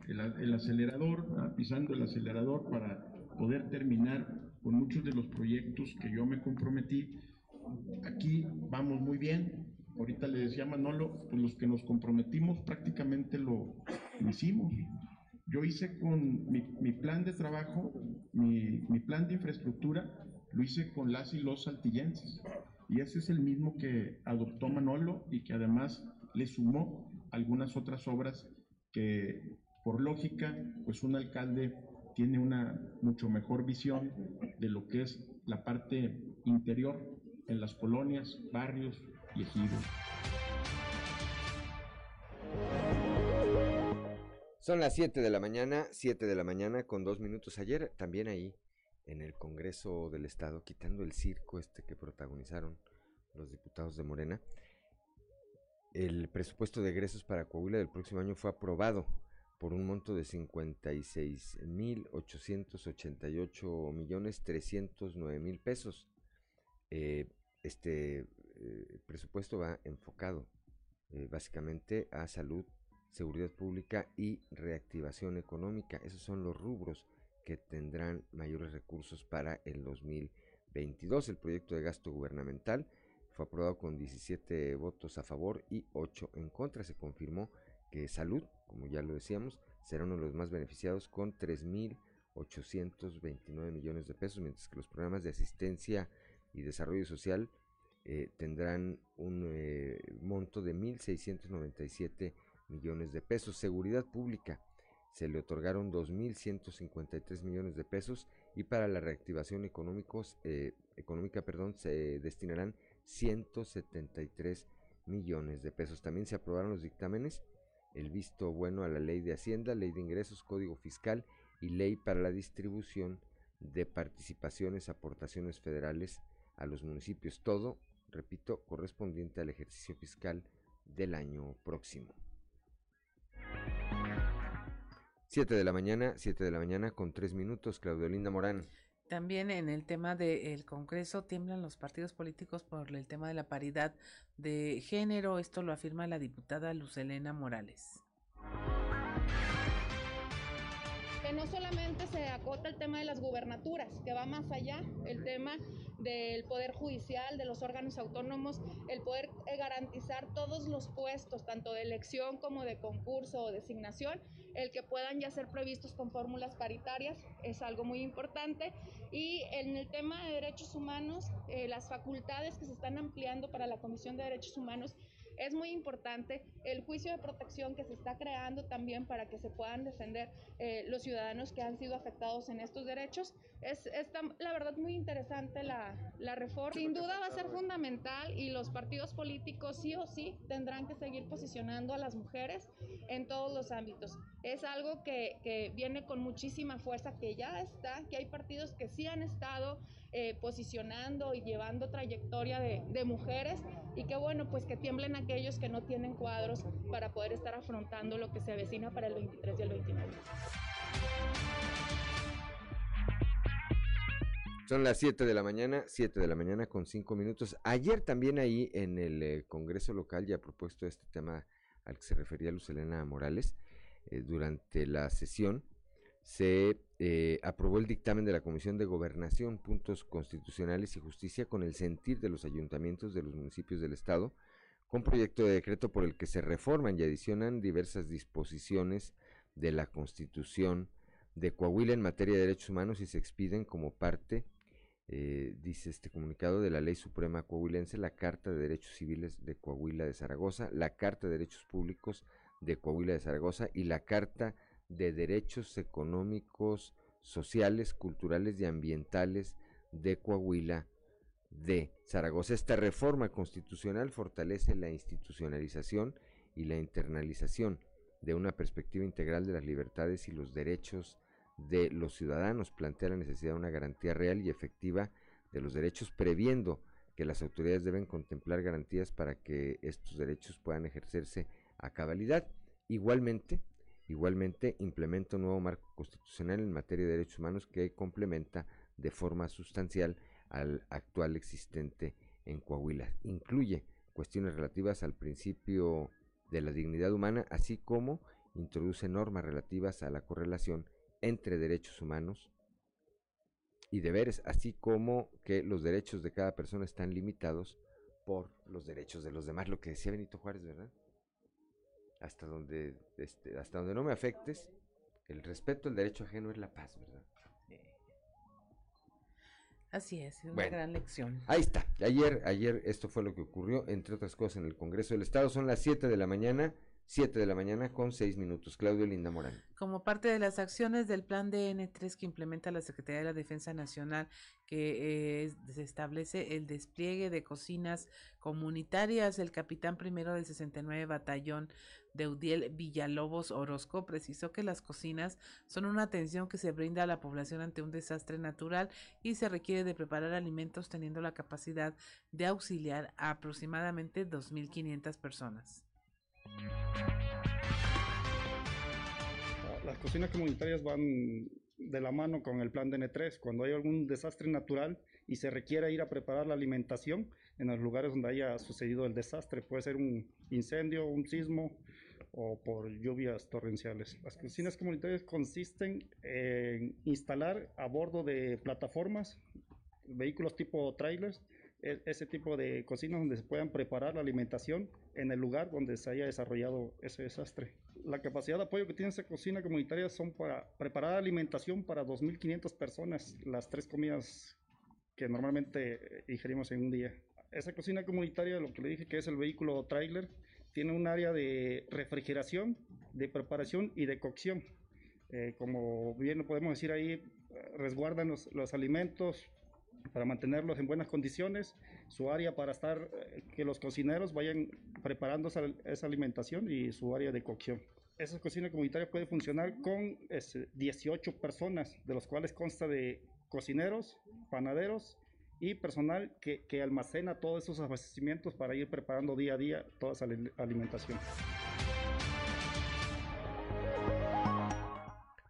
el, acelerador, pisando el acelerador para poder terminar con muchos de los proyectos que yo me comprometí. Aquí vamos muy bien. Ahorita le decía Manolo, pues los que nos comprometimos prácticamente lo, hicimos. Yo hice con mi, plan de trabajo, mi, mi, plan de infraestructura, lo hice con las y los saltillenses. Y ese es el mismo que adoptó Manolo y que además le sumó algunas otras obras que por lógica, pues un alcalde tiene una mucho mejor visión de lo que es la parte interior en las colonias, barrios y ejidos. Son las 7 de la mañana, 7 de la mañana con dos minutos ayer, también ahí en el Congreso del Estado, quitando el circo este que protagonizaron los diputados de Morena, el presupuesto de egresos para Coahuila del próximo año fue aprobado por un monto de 56.888 millones 309 mil pesos. Eh, este eh, presupuesto va enfocado eh, básicamente a salud, seguridad pública y reactivación económica. Esos son los rubros que tendrán mayores recursos para el 2022. El proyecto de gasto gubernamental fue aprobado con 17 votos a favor y 8 en contra. Se confirmó que salud, como ya lo decíamos, será uno de los más beneficiados con 3.829 millones de pesos, mientras que los programas de asistencia y desarrollo social eh, tendrán un eh, monto de 1.697 millones de pesos. Seguridad pública se le otorgaron 2.153 millones de pesos y para la reactivación económicos, eh, económica se destinarán 173 millones de pesos. También se aprobaron los dictámenes, el visto bueno a la ley de Hacienda, ley de ingresos, código fiscal y ley para la distribución de participaciones, aportaciones federales a los municipios. Todo, repito, correspondiente al ejercicio fiscal del año próximo. 7 de la mañana, 7 de la mañana con 3 minutos, Claudio Linda Morán. También en el tema del Congreso tiemblan los partidos políticos por el tema de la paridad de género. Esto lo afirma la diputada Lucelena Morales. No solamente se acota el tema de las gubernaturas, que va más allá, el tema del poder judicial, de los órganos autónomos, el poder eh, garantizar todos los puestos, tanto de elección como de concurso o designación, el que puedan ya ser previstos con fórmulas paritarias, es algo muy importante. Y en el tema de derechos humanos, eh, las facultades que se están ampliando para la Comisión de Derechos Humanos es muy importante el juicio de protección que se está creando también para que se puedan defender eh, los ciudadanos que han sido afectados en estos derechos. Es, la verdad muy interesante la, la reforma. Sin duda va a ser fundamental y los partidos políticos sí o sí tendrán que seguir posicionando a las mujeres en todos los ámbitos. Es algo que, que viene con muchísima fuerza, que ya está, que hay partidos que sí han estado eh, posicionando y llevando trayectoria de, mujeres y que bueno, pues que tiemblen aquellos que no tienen cuadros para poder estar afrontando lo que se avecina para el 23 y el 29. Son las 7 de la mañana, 7 de la mañana con 5 minutos. Ayer también ahí en el eh, Congreso local ya propuesto este tema al que se refería Lucelena Morales, eh, durante la sesión se eh, aprobó el dictamen de la Comisión de Gobernación, Puntos Constitucionales y Justicia con el sentir de los ayuntamientos de los municipios del Estado, con proyecto de decreto por el que se reforman y adicionan diversas disposiciones de la Constitución de Coahuila en materia de derechos humanos y se expiden como parte, eh, dice este comunicado, de la Ley Suprema Coahuilense, la Carta de Derechos Civiles de Coahuila de Zaragoza, la Carta de Derechos Públicos de Coahuila de Zaragoza y la Carta de Derechos Económicos, Sociales, Culturales y Ambientales de Coahuila de Zaragoza. Esta reforma constitucional fortalece la institucionalización y la internalización de una perspectiva integral de las libertades y los derechos de los ciudadanos. Plantea la necesidad de una garantía real y efectiva de los derechos, previendo que las autoridades deben contemplar garantías para que estos derechos puedan ejercerse a cabalidad. Igualmente, Igualmente, implementa un nuevo marco constitucional en materia de derechos humanos que complementa de forma sustancial al actual existente en Coahuila. Incluye cuestiones relativas al principio de la dignidad humana, así como introduce normas relativas a la correlación entre derechos humanos y deberes, así como que los derechos de cada persona están limitados por los derechos de los demás, lo que decía Benito Juárez, ¿verdad? Hasta donde, este, hasta donde no me afectes, el respeto al derecho ajeno es la paz, ¿verdad? Así es, es una gran lección. Ahí está. Ayer, ayer esto fue lo que ocurrió, entre otras cosas, en el Congreso del Estado. Son las 7 de la mañana. 7 de la mañana con 6 minutos. Claudio Linda Morán. Como parte de las acciones del plan DN3 que implementa la Secretaría de la Defensa Nacional, que eh, se establece el despliegue de cocinas comunitarias, el capitán primero del 69 Batallón de Udiel Villalobos Orozco precisó que las cocinas son una atención que se brinda a la población ante un desastre natural y se requiere de preparar alimentos teniendo la capacidad de auxiliar a aproximadamente 2.500 personas. Las cocinas comunitarias van de la mano con el plan DN3. Cuando hay algún desastre natural y se requiere ir a preparar la alimentación en los lugares donde haya sucedido el desastre, puede ser un incendio, un sismo o por lluvias torrenciales. Las cocinas comunitarias consisten en instalar a bordo de plataformas, vehículos tipo trailers, e- ese tipo de cocinas donde se puedan preparar la alimentación en el lugar donde se haya desarrollado ese desastre. La capacidad de apoyo que tiene esa cocina comunitaria son para preparar alimentación para 2.500 personas, las tres comidas que normalmente ingerimos en un día. Esa cocina comunitaria, lo que le dije que es el vehículo trailer, tiene un área de refrigeración, de preparación y de cocción. Eh, como bien podemos decir ahí, resguardan los, los alimentos para mantenerlos en buenas condiciones, su área para estar, eh, que los cocineros vayan preparando esa, esa alimentación y su área de cocción. Esa cocina comunitaria puede funcionar con este, 18 personas, de los cuales consta de cocineros, panaderos y personal que, que almacena todos esos abastecimientos para ir preparando día a día toda esa ali- alimentación.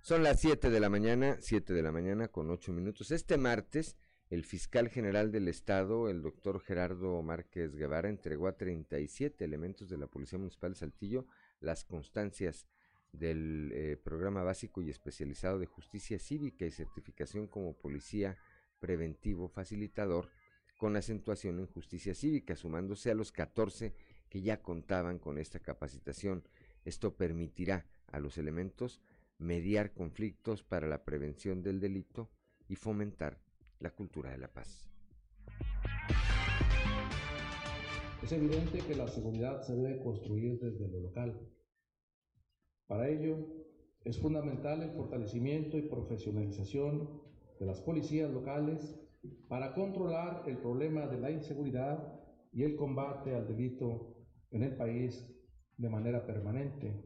Son las 7 de la mañana, 7 de la mañana con 8 minutos. Este martes, el fiscal general del Estado, el doctor Gerardo Márquez Guevara, entregó a 37 elementos de la Policía Municipal de Saltillo las constancias del eh, programa básico y especializado de justicia cívica y certificación como policía preventivo facilitador con acentuación en justicia cívica, sumándose a los 14 que ya contaban con esta capacitación. Esto permitirá a los elementos mediar conflictos para la prevención del delito y fomentar la cultura de la paz. Es evidente que la seguridad se debe construir desde lo local. Para ello, es fundamental el fortalecimiento y profesionalización de las policías locales para controlar el problema de la inseguridad y el combate al delito en el país de manera permanente.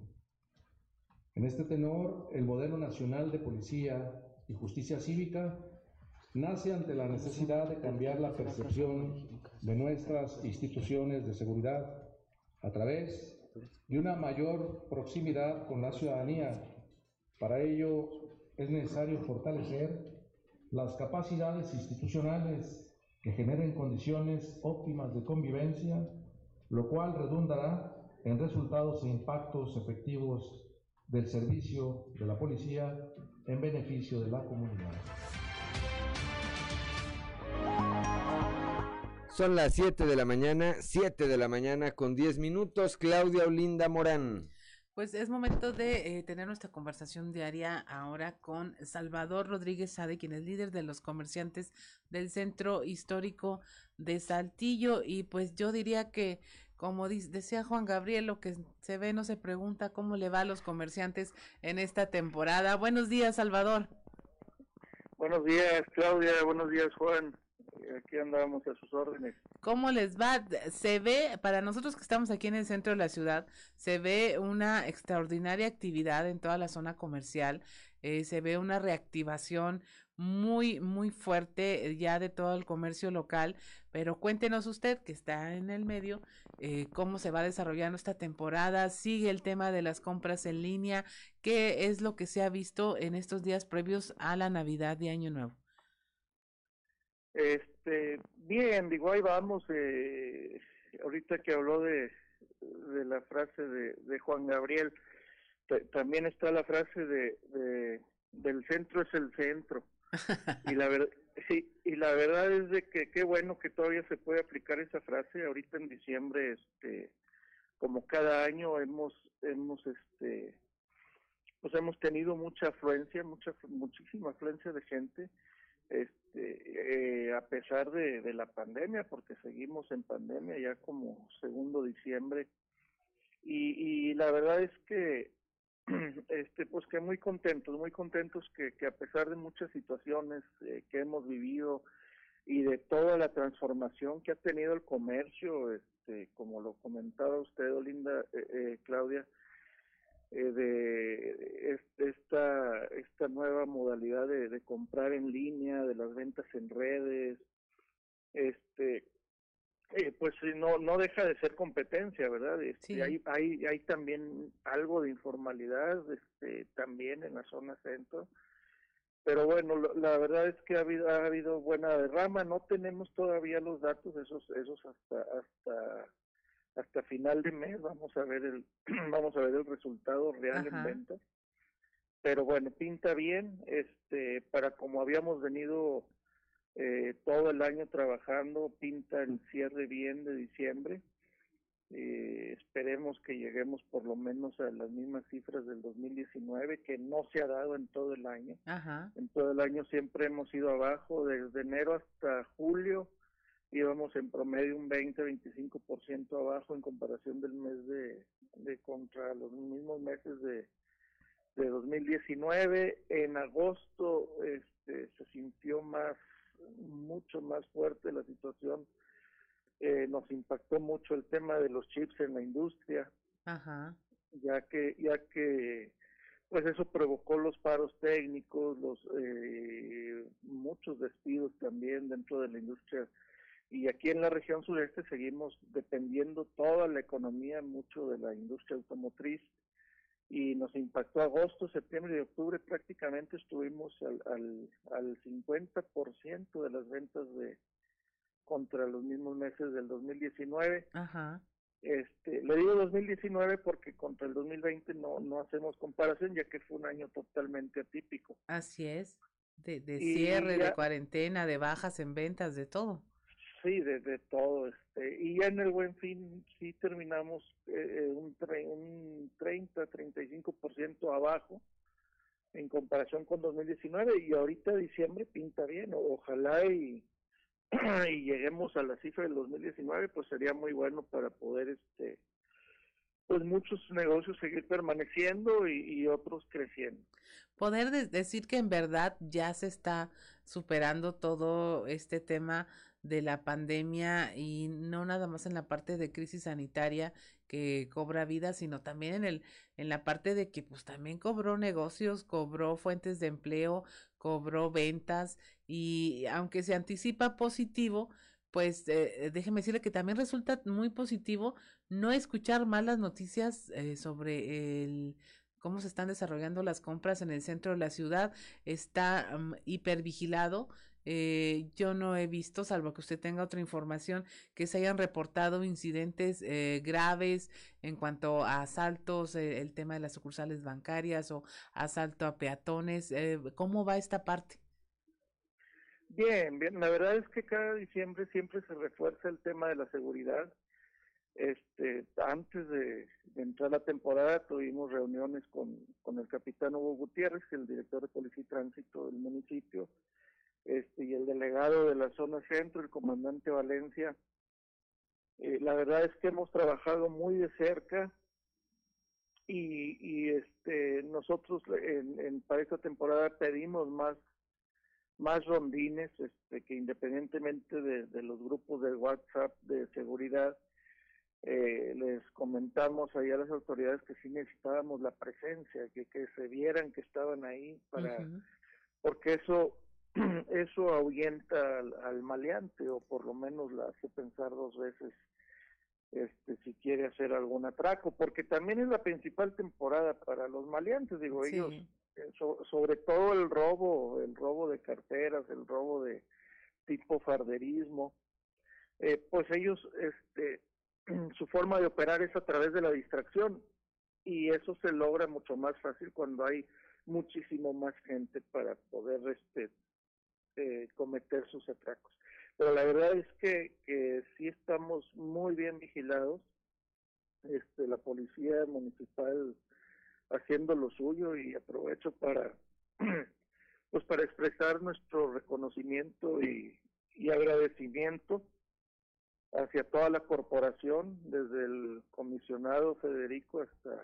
En este tenor, el modelo nacional de policía y justicia cívica nace ante la necesidad de cambiar la percepción de nuestras instituciones de seguridad a través de una mayor proximidad con la ciudadanía. Para ello es necesario fortalecer las capacidades institucionales que generen condiciones óptimas de convivencia, lo cual redundará en resultados e impactos efectivos del servicio de la policía en beneficio de la comunidad. Son las 7 de la mañana, 7 de la mañana con 10 minutos. Claudia Olinda Morán. Pues es momento de eh, tener nuestra conversación diaria ahora con Salvador Rodríguez Sade, quien es líder de los comerciantes del Centro Histórico de Saltillo. Y pues yo diría que, como decía Juan Gabriel, lo que se ve no se pregunta cómo le va a los comerciantes en esta temporada. Buenos días, Salvador. Buenos días, Claudia. Buenos días, Juan. Aquí andamos a sus órdenes. ¿Cómo les va? Se ve, para nosotros que estamos aquí en el centro de la ciudad, se ve una extraordinaria actividad en toda la zona comercial, eh, se ve una reactivación muy, muy fuerte eh, ya de todo el comercio local, pero cuéntenos usted que está en el medio, eh, cómo se va desarrollando esta temporada, sigue el tema de las compras en línea, qué es lo que se ha visto en estos días previos a la Navidad y Año Nuevo. Este, bien, digo, ahí vamos. Eh, ahorita que habló de, la frase de, Juan Gabriel, ta- también está la frase de, de del centro es el centro. y la verdad, sí, y la verdad es de que qué bueno que todavía se puede aplicar esa frase. Ahorita en diciembre, este, como cada año hemos, hemos, este, pues hemos tenido mucha afluencia, mucha, muchísima afluencia de gente este, eh, a pesar de, de la pandemia, porque seguimos en pandemia ya como segundo diciembre. Y, la verdad es que, este, pues que muy contentos, muy contentos que, que a pesar de muchas situaciones eh, que hemos vivido y de toda la transformación que ha tenido el comercio, este, como lo comentaba usted, Olinda, eh, eh, Claudia, eh, de es- esta esta nueva modalidad de, de comprar en línea, de las ventas en redes, este eh, pues no no deja de ser competencia, ¿verdad? Este, Sí. hay hay hay también algo de informalidad, este también en la zona centro. Pero bueno, lo- la verdad es que ha habido, ha habido buena derrama, no tenemos todavía los datos, esos, esos hasta, hasta hasta final de mes vamos a ver el vamos a ver el resultado real en Ajá. ventas pero bueno pinta bien este para como habíamos venido eh, todo el año trabajando pinta el cierre bien de diciembre eh, esperemos que lleguemos por lo menos a las mismas cifras del 2019 que no se ha dado en todo el año Ajá. en todo el año siempre hemos ido abajo, desde enero hasta julio íbamos en promedio un 20-25% abajo en comparación del mes de, de contra los mismos meses de, de 2019. En agosto este, se sintió más, mucho más fuerte la situación. Eh, nos impactó mucho el tema de los chips en la industria Ajá. ya que ya que pues eso provocó los paros técnicos los eh, muchos despidos también dentro de la industria y aquí en la región sureste seguimos dependiendo toda la economía mucho de la industria automotriz y nos impactó agosto, septiembre y octubre prácticamente estuvimos al, al, al 50% de las ventas de contra los mismos meses del 2019 Ajá. este, le digo 2019 porque contra el 2020 no, no hacemos comparación, ya que fue un año totalmente atípico. Así es. De, de cierre, ya- de cuarentena, de bajas en ventas, de todo. Sí, de, todo. Este, y ya en el Buen Fin sí terminamos eh, un, tre- un 30, 35% abajo en comparación con 2019 y ahorita diciembre pinta bien. Ojalá y, y lleguemos a la cifra del 2019, pues sería muy bueno para poder este pues muchos negocios seguir permaneciendo y, y otros creciendo. Poder de- decir que en verdad ya se está superando todo este tema de la pandemia y no nada más en la parte de crisis sanitaria que cobra vida, sino también en el en la parte de que pues también cobró negocios, cobró fuentes de empleo, cobró ventas y aunque se anticipa positivo, pues eh, déjeme decirle que también resulta muy positivo no escuchar malas noticias eh, sobre el cómo se están desarrollando las compras en el centro de la ciudad. Está mm, hipervigilado. Eh, yo no he visto, salvo que usted tenga otra información, que se hayan reportado incidentes eh, graves en cuanto a asaltos, eh, el tema de las sucursales bancarias o asalto a peatones. Eh, ¿Cómo va esta parte? Bien, bien. La verdad es que cada diciembre siempre se refuerza el tema de la seguridad. Este, antes de, entrar la temporada tuvimos reuniones con, con el capitán Hugo Gutiérrez, el director de Policía y Tránsito del municipio, este, y el delegado de la zona centro, el comandante Valencia. Eh, la verdad es que hemos trabajado muy de cerca y, y este, nosotros en, en, para esta temporada pedimos más más rondines este, que independientemente de, de los grupos de WhatsApp de seguridad, eh, les comentamos ahí a las autoridades que sí necesitábamos la presencia, que, que se vieran que estaban ahí para, porque eso eso ahuyenta al, al maleante o por lo menos la hace pensar dos veces este si quiere hacer algún atraco, porque también es la principal temporada para los maleantes, digo, Sí. ellos eh, so- sobre todo el robo, el robo de carteras, el robo de tipo farderismo, eh, pues ellos, este, su forma de operar es a través de la distracción y eso se logra mucho más fácil cuando hay muchísimo más gente para poder, este, eh, cometer sus atracos. Pero la verdad es que, sí estamos muy bien vigilados, este, la policía municipal haciendo lo suyo y aprovecho para pues para expresar nuestro reconocimiento y, y agradecimiento hacia toda la corporación, desde el comisionado Federico hasta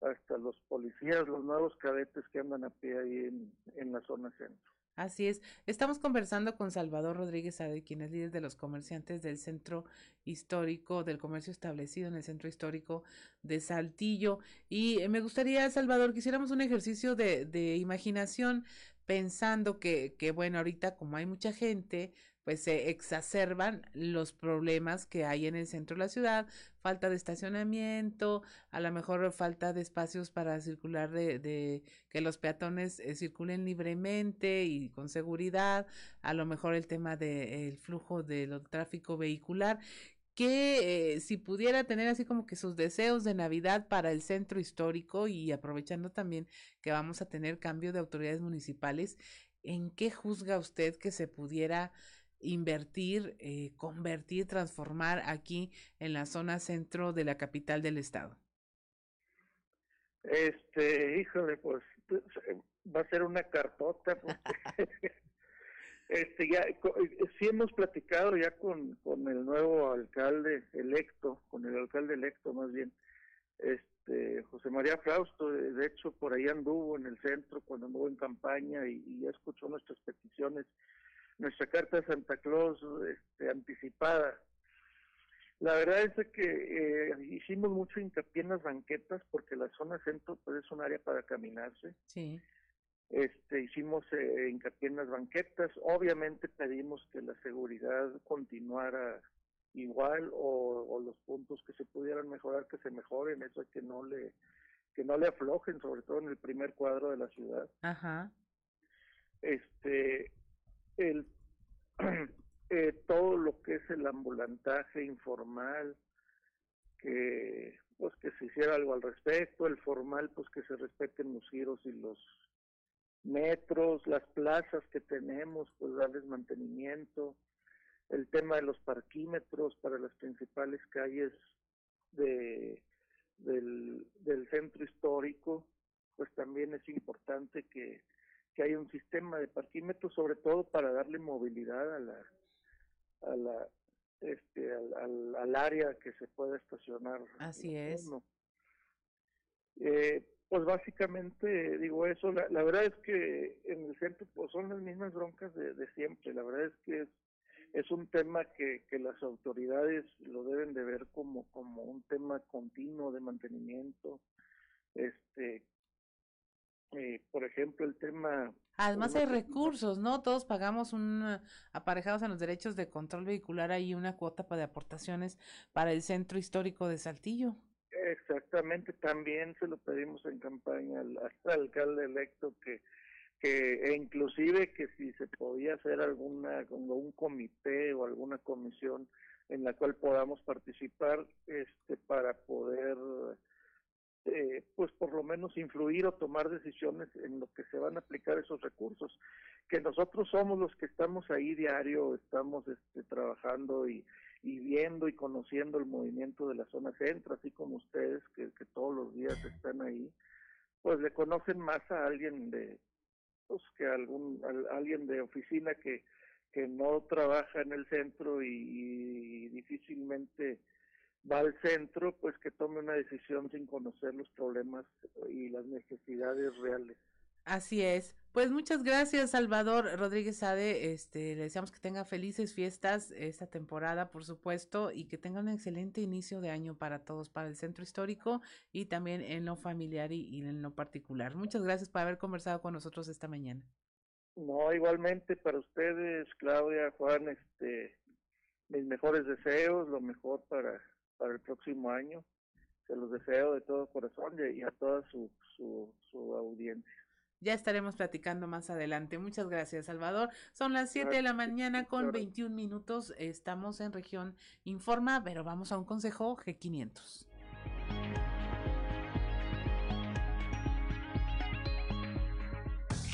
hasta los policías, los nuevos cadetes que andan a pie ahí en, en la zona centro. Así es. Estamos conversando con Salvador Rodríguez Ade, quien es líder de los comerciantes del centro histórico, del comercio establecido en el centro histórico de Saltillo. Y eh, me gustaría, Salvador, que hiciéramos un ejercicio de, de imaginación pensando que, que, bueno, ahorita como hay mucha gente, pues se exacerban los problemas que hay en el centro de la ciudad, falta de estacionamiento, a lo mejor falta de espacios para circular, de, de que los peatones eh, circulen libremente y con seguridad, a lo mejor el tema del flujo del tráfico vehicular. que eh, si pudiera tener así como que sus deseos de Navidad para el centro histórico y aprovechando también que vamos a tener cambio de autoridades municipales, ¿en qué juzga usted que se pudiera invertir, eh, convertir, transformar aquí en la zona centro de la capital del estado? Este, híjole, pues va a ser una cartota. este, ya, eh, sí hemos platicado ya con, con el nuevo alcalde electo, con el alcalde electo más bien, este, José María Frausto, de hecho por ahí anduvo en el centro cuando anduvo en campaña y, y ya escuchó nuestras peticiones, nuestra carta de Santa Claus este, anticipada la verdad es que eh, hicimos mucho hincapié en las banquetas porque la zona centro pues es un área para caminarse. Sí. Este, hicimos eh, hincapié en las banquetas. Obviamente pedimos que la seguridad continuara igual o, o, los puntos que se pudieran mejorar que se mejoren. Eso es que no le que no le aflojen, sobre todo en el primer cuadro de la ciudad. Ajá. Este, el eh, todo lo que es el ambulantaje informal, que pues que se hiciera algo al respecto, el formal pues que se respeten los giros y los metros, las plazas que tenemos, pues darles mantenimiento, el tema de los parquímetros para las principales calles de del, del centro histórico, pues también es importante que, que haya un sistema de parquímetros, sobre todo para darle movilidad a la, a la este al, al, al área que se pueda estacionar así es. eh, pues básicamente digo eso la, la, verdad es que en el centro pues son las mismas broncas de, de siempre. La verdad es que es, es un tema que, que las autoridades lo deben de ver como como un tema continuo de mantenimiento este eh, por ejemplo, el tema... Además hay recursos, ¿no? Todos pagamos un, aparejados en los derechos de control vehicular, hay una cuota de aportaciones para el centro histórico de Saltillo. Exactamente, también se lo pedimos en campaña al, al alcalde electo que que e inclusive que si se podía hacer alguna como un comité o alguna comisión en la cual podamos participar este para poder eh, pues por lo menos influir o tomar decisiones en lo que se van a aplicar esos recursos, que nosotros somos los que estamos ahí diario, estamos este, trabajando y, y viendo y conociendo el movimiento de la zona centro, así como ustedes que, que todos los días están ahí, pues le conocen más a alguien de, pues que algún, alguien de oficina que, que no trabaja en el centro y difícilmente va al centro, pues que tome una decisión sin conocer los problemas y las necesidades reales. Así es. Pues muchas gracias, Salvador Rodríguez Sade. Este, le deseamos que tenga felices fiestas esta temporada, por supuesto, y que tenga un excelente inicio de año para todos, para el centro histórico y también en lo familiar y, y en lo particular. Muchas gracias por haber conversado con nosotros esta mañana. No, igualmente para ustedes, Claudia, Juan, este, mis mejores deseos, lo mejor para para el próximo año. Se los deseo de todo corazón y a toda su, su, su audiencia. Ya estaremos platicando más adelante. Muchas gracias, Salvador. Son las 7 de la mañana con 21 minutos. Estamos en región Informa, pero vamos a un consejo G500.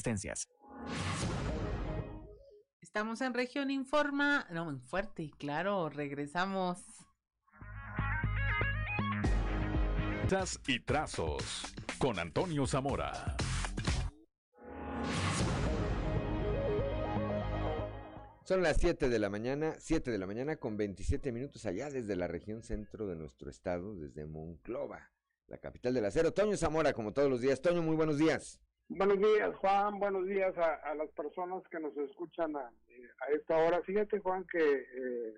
existencias. Estamos en Región Informa, no, en Fuerte y claro, regresamos. Tras y trazos con Antonio Zamora. Son las 7 de la mañana, 7 de la mañana con 27 minutos allá desde la región centro de nuestro estado, desde Monclova, la capital del acero. Toño Zamora, como todos los días. Toño, muy buenos días. Buenos días, Juan. Buenos días a, las personas que nos escuchan a, esta hora. Fíjate, Juan, que eh,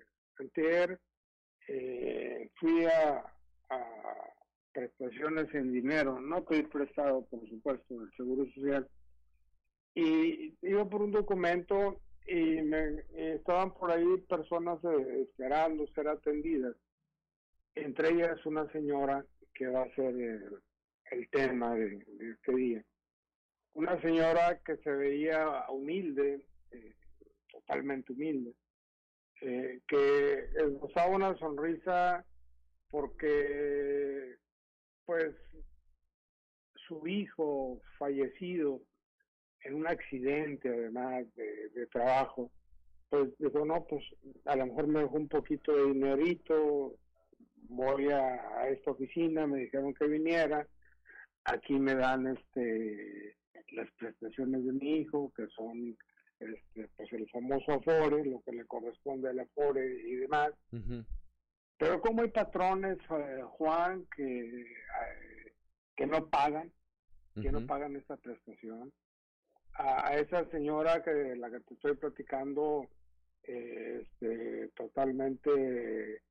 eh, fui a, prestaciones en dinero, no pedí prestado, por supuesto, del Seguro Social, y iba por un documento y me estaban por ahí personas eh, esperando ser atendidas, entre ellas una señora que va a ser el, tema de este día. Una señora que se veía humilde, eh, totalmente humilde, eh, que esbozaba una sonrisa porque pues su hijo fallecido en un accidente además de, trabajo, pues dijo, no, pues a lo mejor me dejó un poquito de dinerito, voy a esta oficina, me dijeron que viniera, aquí me dan este las prestaciones de mi hijo, que son este, pues el famoso Afore, lo que le corresponde al Afore y demás. Pero como hay patrones, eh, Juan, que, eh, que no pagan, que no pagan esta prestación, a, a esa señora que la que te estoy platicando, eh, este, totalmente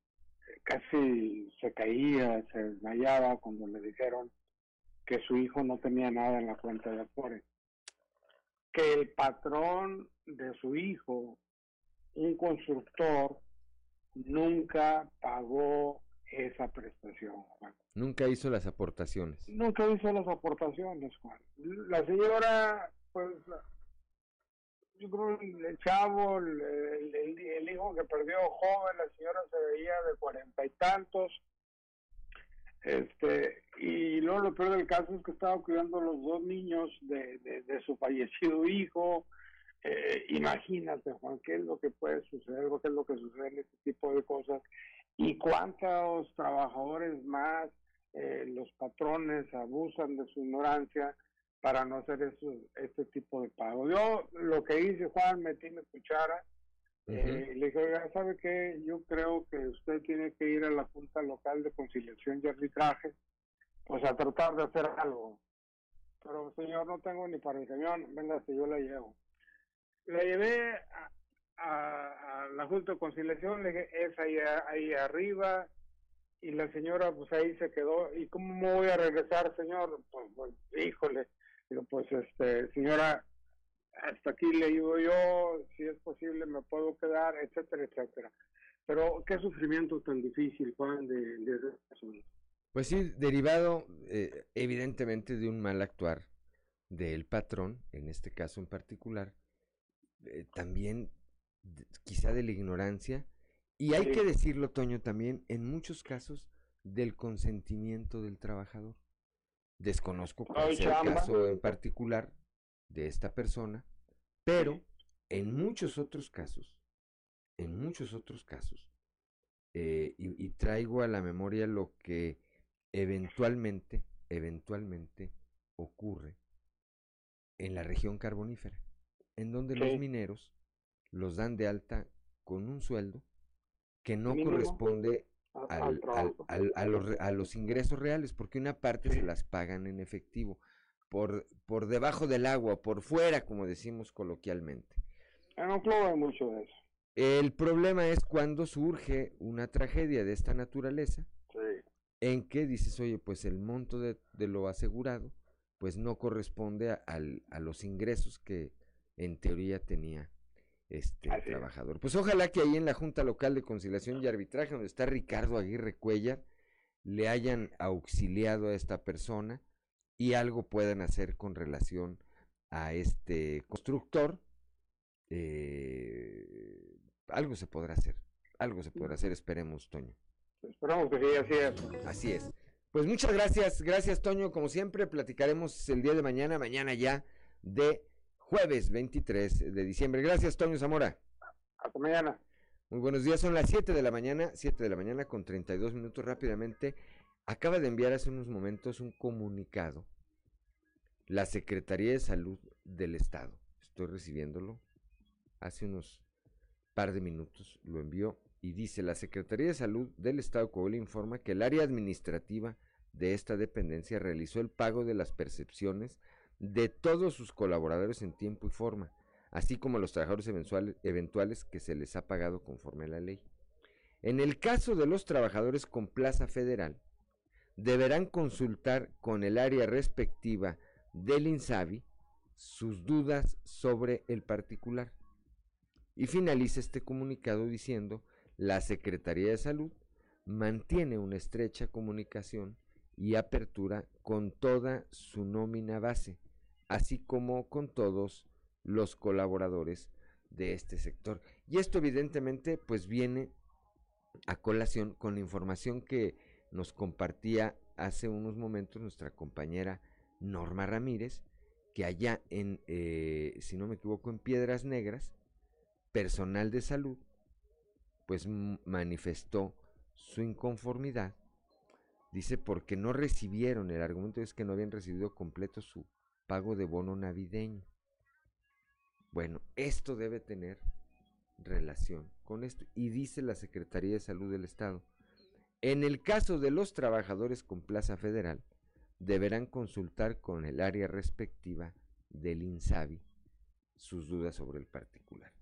casi se caía, se desmayaba cuando le dijeron que su hijo no tenía nada en la cuenta de Afore. Que el patrón de su hijo, un constructor, nunca pagó esa prestación, Juan. Nunca hizo las aportaciones. Nunca hizo las aportaciones, Juan. La señora, pues, yo creo el, el chavo, el, el- el- el hijo que perdió joven, la señora se veía de cuarenta y tantos. Este, y luego lo peor del caso es que estaba cuidando a los dos niños de, de, su fallecido hijo. Eh, imagínate, Juan, qué es lo que puede suceder, qué es lo que sucede en este tipo de cosas y cuántos trabajadores más eh, los patrones abusan de su ignorancia para no hacer eso, este tipo de pago. Yo lo que hice, Juan, metí mi cuchara eh, le dije, ¿sabe qué? Yo creo que usted tiene que ir a la Junta Local de Conciliación y Arbitraje, pues a tratar de hacer algo. Pero, señor, no tengo ni para el camión, venga, si yo la llevo. La llevé a, la Junta de Conciliación, le dije, es ahí, ahí arriba, y la señora, pues ahí se quedó. ¿Y cómo voy a regresar, señor? Pues, pues, híjole. Pues, este, señora, hasta aquí le digo yo, si es posible me puedo quedar, etcétera, etcétera. Pero qué sufrimiento tan difícil, Juan, de, de esas personas. Pues sí, derivado eh, evidentemente de un mal actuar del patrón, en este caso en particular, eh, también de- quizá de la ignorancia, y hay Sí. que decirlo, Toño, también en muchos casos del consentimiento del trabajador. Desconozco cuál sea el caso en particular de esta persona, pero en muchos otros casos, en muchos otros casos, eh, y, y traigo a la memoria lo que eventualmente, eventualmente ocurre en la región carbonífera, en donde los mineros los dan de alta con un sueldo que no Mínimo. corresponde al- al a, los, a los ingresos reales, porque una parte se las pagan en efectivo, por, por debajo del agua, por fuera, como decimos coloquialmente. Club hay mucho de eso. El problema es cuando surge una tragedia de esta naturaleza, Sí. en que dices, oye, pues el monto de, de lo asegurado, pues no corresponde a, al- a los ingresos que en teoría tenía este Así es. trabajador. Pues ojalá que ahí en la Junta Local de Conciliación y Arbitraje, donde está Ricardo Aguirre Cuellar, le hayan auxiliado a esta persona y algo puedan hacer con relación a este constructor. Eh, algo se podrá hacer, algo se podrá hacer, esperemos, Toño. Esperamos que sí, así es. Así es. Pues muchas gracias, gracias Toño, como siempre platicaremos el día de mañana, mañana ya de jueves 23 de diciembre. Gracias Toño Zamora. Hasta mañana. Muy buenos días, son las 7 de la mañana, 7 de la mañana con 32 minutos rápidamente. Acaba de enviar hace unos momentos un comunicado la Secretaría de Salud del Estado. Estoy recibiéndolo hace unos par de minutos, lo envió y dice, la Secretaría de Salud del Estado de Coahuila informa que el área administrativa de esta dependencia realizó el pago de las percepciones de todos sus colaboradores en tiempo y forma, así como a los trabajadores eventuales, eventuales que se les ha pagado conforme a la ley. En el caso de los trabajadores con plaza federal, deberán consultar con el área respectiva del INSABI sus dudas sobre el particular. Y finaliza este comunicado diciendo, la Secretaría de Salud mantiene una estrecha comunicación y apertura con toda su nómina base, así como con todos los colaboradores de este sector. Y esto evidentemente pues viene a colación con la información que nos compartía hace unos momentos nuestra compañera Norma Ramírez, que allá en, eh, si no me equivoco, en Piedras Negras, personal de salud, pues manifestó su inconformidad, dice porque no recibieron, el argumento es que no habían recibido completo su pago de bono navideño. Bueno, esto debe tener relación con esto. Y dice la Secretaría de Salud del Estado, en el caso de los trabajadores con plaza federal, deberán consultar con el área respectiva del INSABI sus dudas sobre el particular.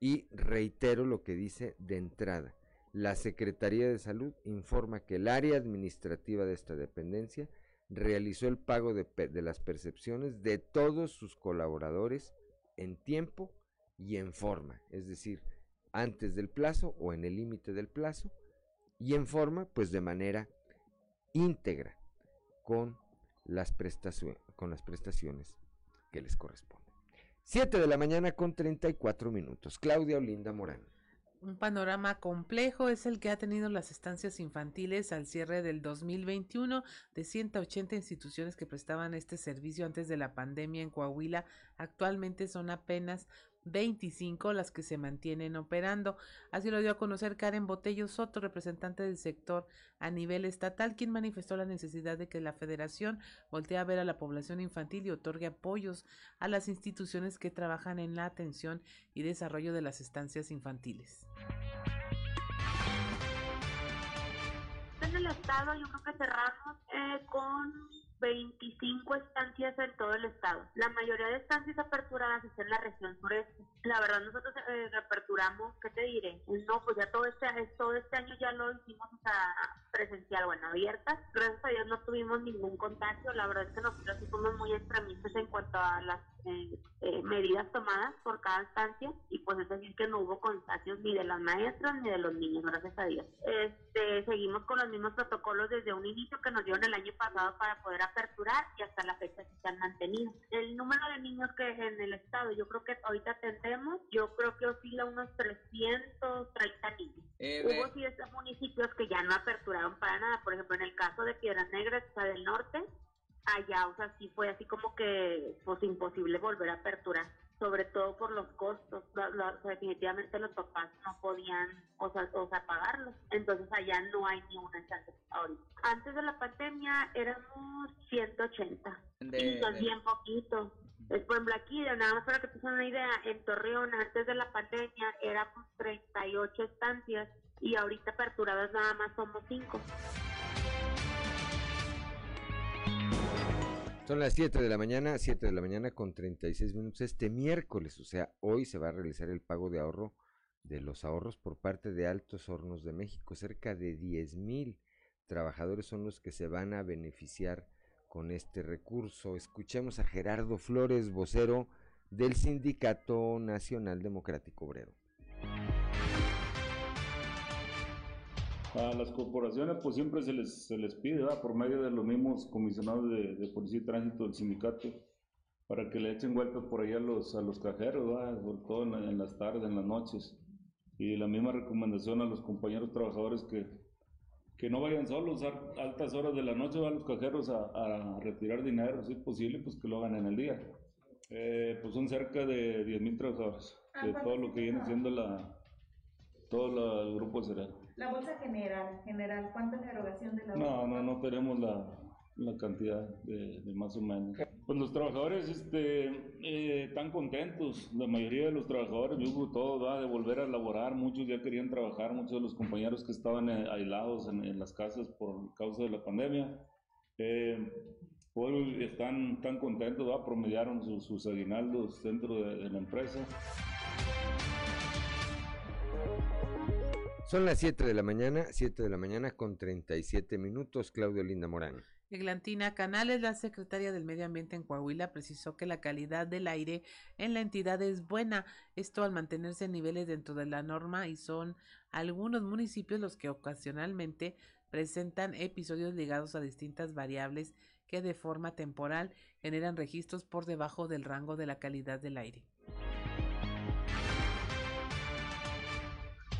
Y reitero lo que dice de entrada. La Secretaría de Salud informa que el área administrativa de esta dependencia realizó el pago de, de las percepciones de todos sus colaboradores en tiempo y en forma, es decir, antes del plazo o en el límite del plazo y en forma, pues de manera íntegra con las, con las prestaciones que les corresponden. 7 de la mañana con 34 minutos. Claudia Olinda Morán. Un panorama complejo es el que ha tenido las estancias infantiles al cierre del 2021 de 180 instituciones que prestaban este servicio antes de la pandemia en Coahuila. Actualmente son apenas 25 las que se mantienen operando. Así lo dio a conocer Karen Botello Soto, representante del sector a nivel estatal, quien manifestó la necesidad de que la federación voltee a ver a la población infantil y otorgue apoyos a las instituciones que trabajan en la atención y desarrollo de las estancias infantiles. En el estado yo creo que cerramos eh, con 25 estancias en todo el estado. La mayoría de estancias aperturadas es en la región sureste. La verdad nosotros eh, reaperturamos, ¿qué te diré? No, pues ya todo este, todo este año ya lo hicimos o presencial, bueno, abiertas. Gracias a Dios no tuvimos ningún contagio. La verdad es que nosotros fuimos muy extremistas en cuanto a las eh, eh, medidas tomadas por cada estancia y pues es decir que no hubo contagios ni de las maestras ni de los niños, gracias a Dios. Este, seguimos con los mismos protocolos desde un inicio que nos dieron el año pasado para poder aperturar y hasta la fecha se han mantenido. El número de niños que en el estado, yo creo que ahorita tendremos, yo creo que oscila unos 330 niños. Eh, hubo siete municipios que ya no aperturaron para nada, por ejemplo en el caso de Piedras Negras, está del norte, allá, o sea, sí fue así como que, pues, imposible volver a aperturar, sobre todo por los costos, definitivamente los papás no podían, o sea, o sea, pagarlos, entonces allá no hay ni una chance ahorita. Antes de la pandemia éramos 180, y son bien poquito. Por ejemplo, aquí, nada más para que te una idea, en Torreón, antes de la pandemia, éramos 38 estancias y ahorita aperturadas nada más somos 5. Son las 7 de la mañana, 7 de la mañana con 36 minutos este miércoles, o sea, hoy se va a realizar el pago de ahorro de los ahorros por parte de Altos Hornos de México. Cerca de 10 mil trabajadores son los que se van a beneficiar con este recurso. Escuchemos a Gerardo Flores, vocero del Sindicato Nacional Democrático Obrero. A las corporaciones pues siempre se les, se les pide, por medio de los mismos comisionados de, Policía y Tránsito del sindicato, para que le echen vueltas por ahí a los, a los cajeros, sobre todo en, las tardes, en las noches. Y la misma recomendación a los compañeros trabajadores que, que no vayan solos a altas horas de la noche a los cajeros a, retirar dinero, si es posible, pues que lo hagan en el día. Eh, pues son cerca de 10.000 trabajadores, de todo lo que viene siendo la, todo el grupo cereal. La bolsa general, general, ¿cuánto es la erogación de la bolsa? No, no, no tenemos la, la cantidad de, más o menos. Pues los trabajadores este, eh, están contentos, la mayoría de los trabajadores, yo todo va de volver a laborar, muchos ya querían trabajar, muchos de los compañeros que estaban eh, aislados en, las casas por causa de la pandemia, eh, hoy están tan contentos, ¿va? promediaron sus, sus aguinaldos dentro de la empresa. Son las 7 de la mañana, 7 de la mañana con 37 minutos, Claudio Linda Morán. Eglantina Canales, la secretaria del Medio Ambiente en Coahuila, precisó que la calidad del aire en la entidad es buena, esto al mantenerse en niveles dentro de la norma y son algunos municipios los que ocasionalmente presentan episodios ligados a distintas variables que de forma temporal generan registros por debajo del rango de la calidad del aire.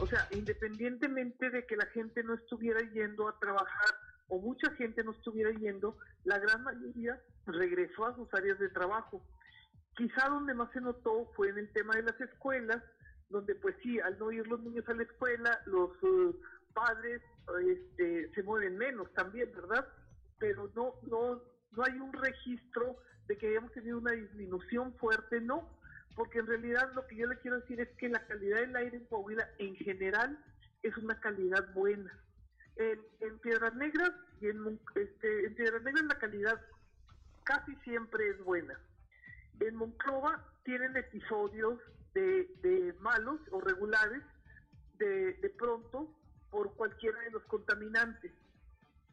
O sea, independientemente de que la gente no estuviera yendo a trabajar o mucha gente no estuviera yendo, la gran mayoría regresó a sus áreas de trabajo. Quizá donde más se notó fue en el tema de las escuelas, donde pues sí, al no ir los niños a la escuela, los uh, padres este, se mueven menos también, ¿verdad? Pero no, no, no hay un registro de que hayamos tenido una disminución fuerte, no porque en realidad lo que yo le quiero decir es que la calidad del aire en Coahuila en general es una calidad buena. En, Piedras Negras y en, este, en Piedras Negras la calidad casi siempre es buena. En Monclova tienen episodios de, malos o regulares de, de, pronto por cualquiera de los contaminantes.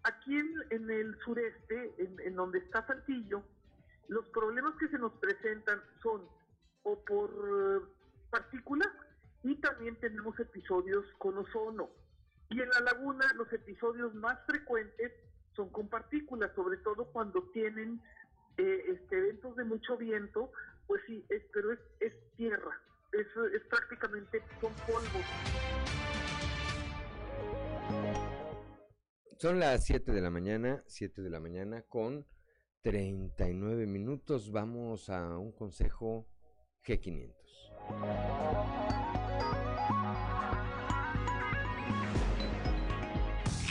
Aquí en, el sureste, en, en donde está Saltillo, los problemas que se nos presentan son o por eh, partículas y también tenemos episodios con ozono. Y en la laguna los episodios más frecuentes son con partículas, sobre todo cuando tienen eh, este, eventos de mucho viento, pues sí, es, pero es, es tierra, es, es prácticamente son polvos. Son las 7 de la mañana, 7 de la mañana con 39 minutos. Vamos a un consejo G500.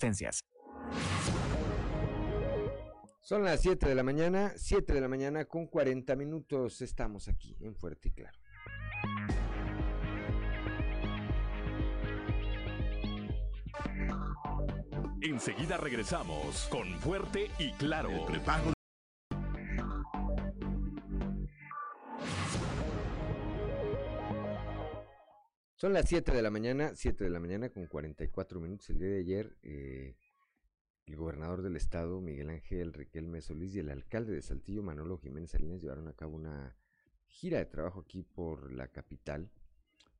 existencias. Son las 7 de la mañana, 7 de la mañana con 40 minutos. Estamos aquí en Fuerte y Claro. Enseguida regresamos con Fuerte y Claro. Son las 7 de la mañana, 7 de la mañana con 44 minutos. El día de ayer, eh, el gobernador del estado, Miguel Ángel Riquelme Solís, y el alcalde de Saltillo, Manolo Jiménez Salinas, llevaron a cabo una gira de trabajo aquí por la capital,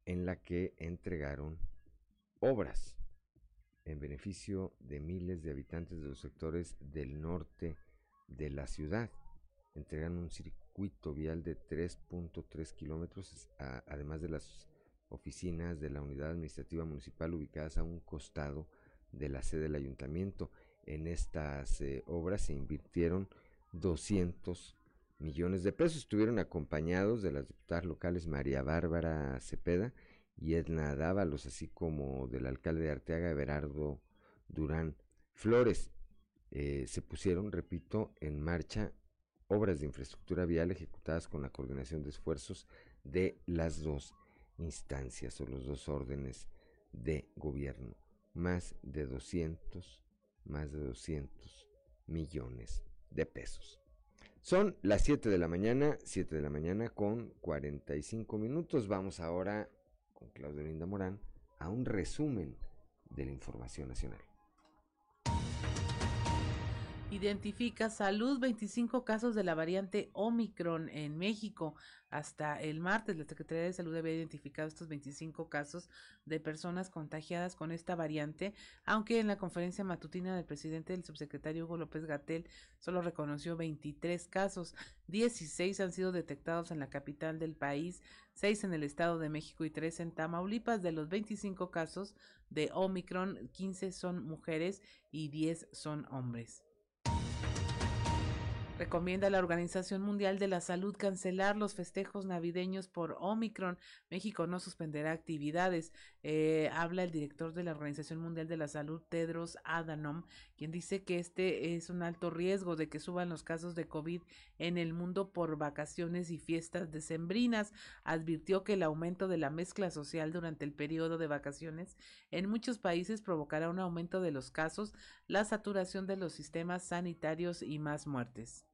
en la que entregaron obras en beneficio de miles de habitantes de los sectores del norte de la ciudad. Entregan un circuito vial de 3.3 kilómetros, además de las oficinas de la unidad administrativa municipal ubicadas a un costado de la sede del ayuntamiento. En estas eh, obras se invirtieron 200 millones de pesos. Estuvieron acompañados de las diputadas locales María Bárbara Cepeda y Edna Dávalos, así como del alcalde de Arteaga, Everardo Durán Flores. Eh, se pusieron, repito, en marcha obras de infraestructura vial ejecutadas con la coordinación de esfuerzos de las dos instancias o los dos órdenes de gobierno. Más de 200, más de 200 millones de pesos. Son las 7 de la mañana, 7 de la mañana con 45 minutos. Vamos ahora con Claudio Linda Morán a un resumen de la información nacional. Identifica Salud 25 casos de la variante Omicron en México. Hasta el martes, la Secretaría de Salud había identificado estos 25 casos de personas contagiadas con esta variante, aunque en la conferencia matutina del presidente del subsecretario Hugo López Gatel solo reconoció 23 casos. 16 han sido detectados en la capital del país, 6 en el Estado de México y 3 en Tamaulipas. De los 25 casos de Omicron, 15 son mujeres y 10 son hombres. Recomienda la Organización Mundial de la Salud cancelar los festejos navideños por Omicron. México no suspenderá actividades. eh, habla el director de la Organización Mundial de la Salud, Tedros Adhanom, quien dice que este es un alto riesgo de que suban los casos de COVID en el mundo por vacaciones y fiestas decembrinas. Advirtió que el aumento de la mezcla social durante el periodo de vacaciones en muchos países provocará un aumento de los casos, la saturación de los sistemas sanitarios y más muertes.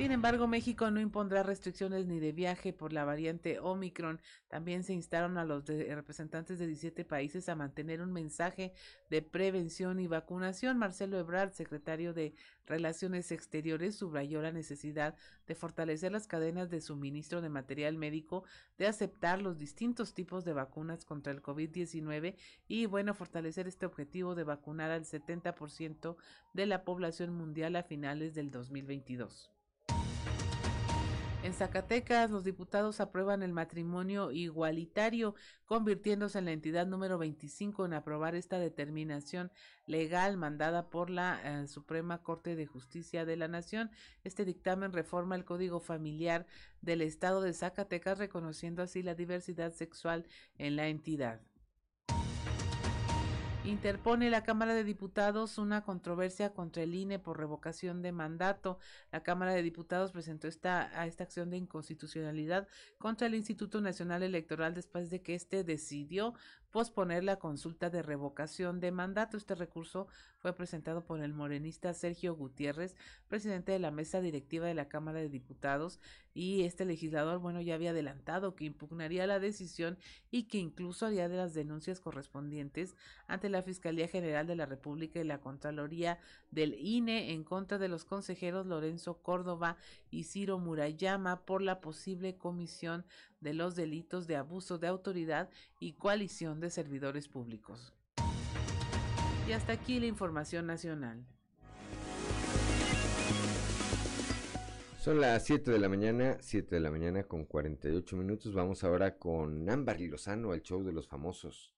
Sin embargo, México no impondrá restricciones ni de viaje por la variante Omicron. También se instaron a los representantes de 17 países a mantener un mensaje de prevención y vacunación. Marcelo Ebrard, secretario de Relaciones Exteriores, subrayó la necesidad de fortalecer las cadenas de suministro de material médico, de aceptar los distintos tipos de vacunas contra el COVID-19 y, bueno, fortalecer este objetivo de vacunar al 70% de la población mundial a finales del 2022. En Zacatecas, los diputados aprueban el matrimonio igualitario, convirtiéndose en la entidad número 25 en aprobar esta determinación legal mandada por la eh, Suprema Corte de Justicia de la Nación. Este dictamen reforma el Código Familiar del Estado de Zacatecas, reconociendo así la diversidad sexual en la entidad. Interpone la Cámara de Diputados una controversia contra el INE por revocación de mandato. La Cámara de Diputados presentó esta, a esta acción de inconstitucionalidad contra el Instituto Nacional Electoral después de que éste decidió posponer la consulta de revocación de mandato. Este recurso fue presentado por el morenista Sergio Gutiérrez, presidente de la mesa directiva de la Cámara de Diputados, y este legislador, bueno, ya había adelantado que impugnaría la decisión y que incluso haría de las denuncias correspondientes ante la Fiscalía General de la República y la Contraloría del INE en contra de los consejeros Lorenzo Córdoba y Ciro Murayama por la posible comisión de los delitos de abuso de autoridad y coalición de servidores públicos. Y hasta aquí la información nacional. Son las 7 de la mañana, 7 de la mañana con 48 minutos. Vamos ahora con Ámbar Lozano, el show de los famosos.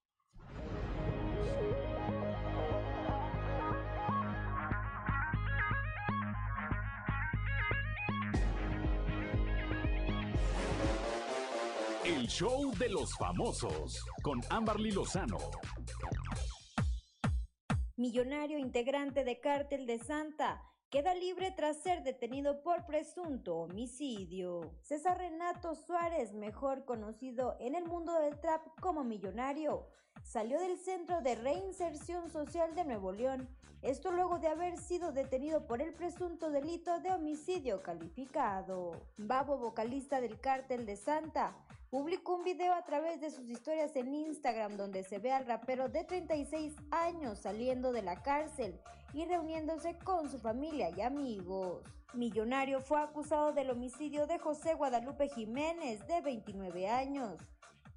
Show de los famosos con Amberly Lozano. Millonario integrante de Cártel de Santa queda libre tras ser detenido por presunto homicidio. César Renato Suárez, mejor conocido en el mundo del trap como millonario, salió del Centro de Reinserción Social de Nuevo León. Esto luego de haber sido detenido por el presunto delito de homicidio calificado. Babo, vocalista del Cártel de Santa, publicó un video a través de sus historias en Instagram donde se ve al rapero de 36 años saliendo de la cárcel y reuniéndose con su familia y amigos. Millonario fue acusado del homicidio de José Guadalupe Jiménez, de 29 años,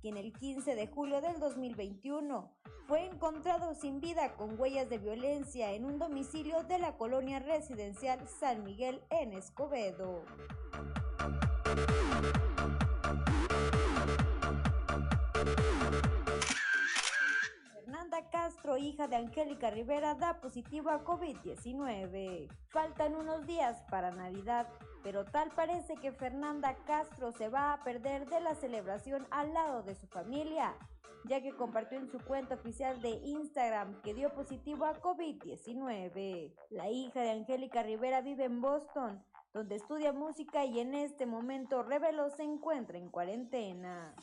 quien el 15 de julio del 2021 fue encontrado sin vida con huellas de violencia en un domicilio de la colonia residencial San Miguel en Escobedo. Fernanda Castro, hija de Angélica Rivera, da positivo a COVID-19. Faltan unos días para Navidad, pero tal parece que Fernanda Castro se va a perder de la celebración al lado de su familia, ya que compartió en su cuenta oficial de Instagram que dio positivo a COVID-19. La hija de Angélica Rivera vive en Boston, donde estudia música y en este momento reveló se encuentra en cuarentena.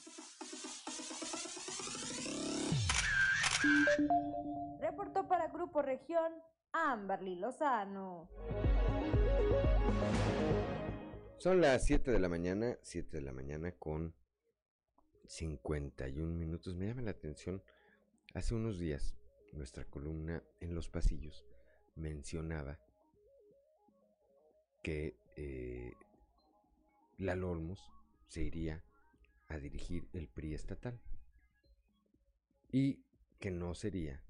Reportó para Grupo Región Amberly Lozano. Son las 7 de la mañana, 7 de la mañana con 51 minutos. Me llama la atención, hace unos días nuestra columna en los pasillos mencionaba que eh, se iría a dirigir el PRI estatal y que no sería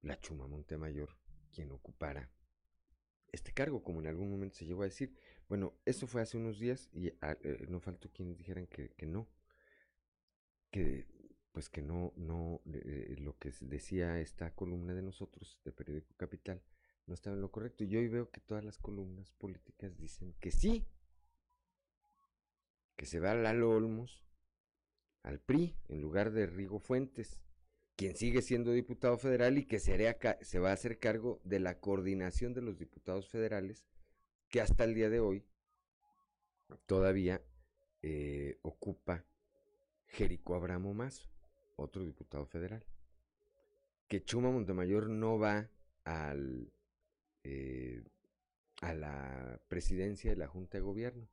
la Chuma Montemayor quien ocupara este cargo, como en algún momento se llegó a decir. Bueno, eso fue hace unos días y ah, eh, no faltó quienes dijeran que, no, que pues que no, no, eh, lo que decía esta columna de nosotros, de Periódico Capital, no estaba en lo correcto. Y hoy veo que todas las columnas políticas dicen que sí, que se va Lalo Olmos al PRI en lugar de Rigo Fuentes, quien sigue siendo diputado federal y que se, va a hacer cargo de la coordinación de los diputados federales que hasta el día de hoy todavía eh, ocupa Jerico Abramo Mazo, otro diputado federal. Que Chuma Montemayor no va al, eh, a la presidencia de la Junta de Gobierno.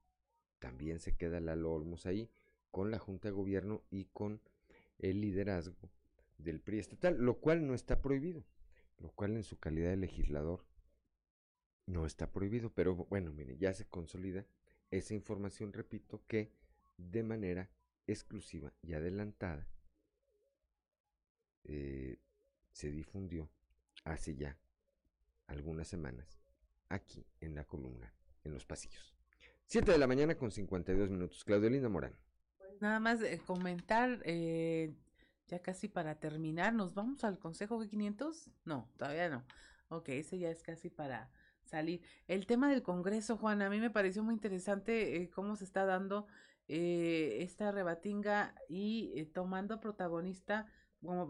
También se queda Lalo Olmos ahí con la Junta de Gobierno y con el liderazgo del PRI estatal, lo cual no está prohibido, lo cual en su calidad de legislador no está prohibido, pero bueno, mire, ya se consolida esa información, repito, que de manera exclusiva y adelantada eh, se difundió hace ya algunas semanas aquí en la columna, en los pasillos. 7 de la mañana con 52 minutos. Claudio Linda Morán. Pues nada más eh, comentar, eh, ya casi para terminar, ¿nos vamos al Consejo G500? No, todavía no. Ok, ese ya es casi para salir. El tema del Congreso, Juan, a mí me pareció muy interesante eh, cómo se está dando eh, esta rebatinga y eh, tomando protagonista como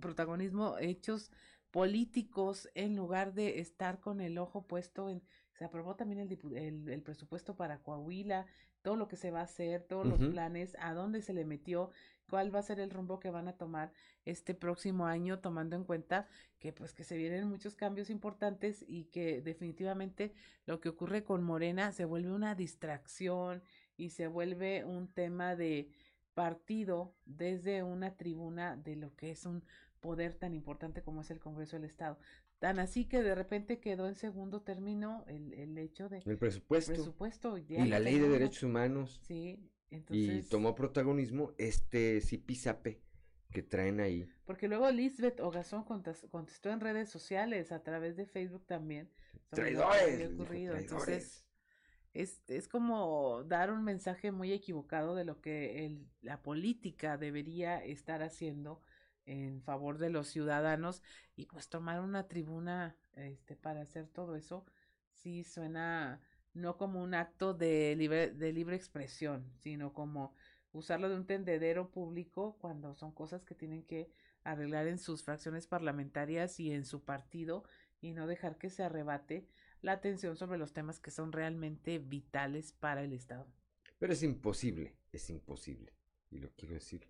protagonismo hechos políticos en lugar de estar con el ojo puesto en se aprobó también el, el, presupuesto para Coahuila, todo lo que se va a hacer, todos los planes, a dónde se le metió, cuál va a ser el rumbo que van a tomar este próximo año, tomando en cuenta que pues que se vienen muchos cambios importantes y que definitivamente lo que ocurre con Morena se vuelve una distracción y se vuelve un tema de partido desde una tribuna de lo que es un poder tan importante como es el Congreso del Estado. Tan así que de repente quedó en segundo término el, el hecho de... El presupuesto. y la ley de derechos humanos. Sí, y tomó protagonismo este Zipizape que traen ahí. Porque luego Lisbeth Ogazón contestó en redes sociales, a través de Facebook también. Traidores. Entonces, es, es como dar un mensaje muy equivocado de lo que el, la política debería estar haciendo en favor de los ciudadanos y pues tomar una tribuna este para hacer todo eso sí suena no como un acto de libre, de libre expresión, sino como usarlo de un tendedero público cuando son cosas que tienen que arreglar en sus fracciones parlamentarias y en su partido y no dejar que se arrebate la atención sobre los temas que son realmente vitales para el Estado. Pero es imposible, es imposible. Y lo quiero decir,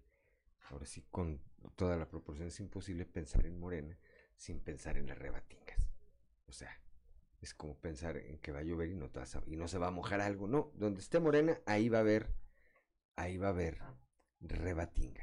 ahora sí, con toda la proporción, es imposible pensar en Morena sin pensar en las rebatingas. O sea, es como pensar en que va a llover y no, se va a mojar algo. No, donde esté morena, ahí va a haber, ahí va a haber rebatinga.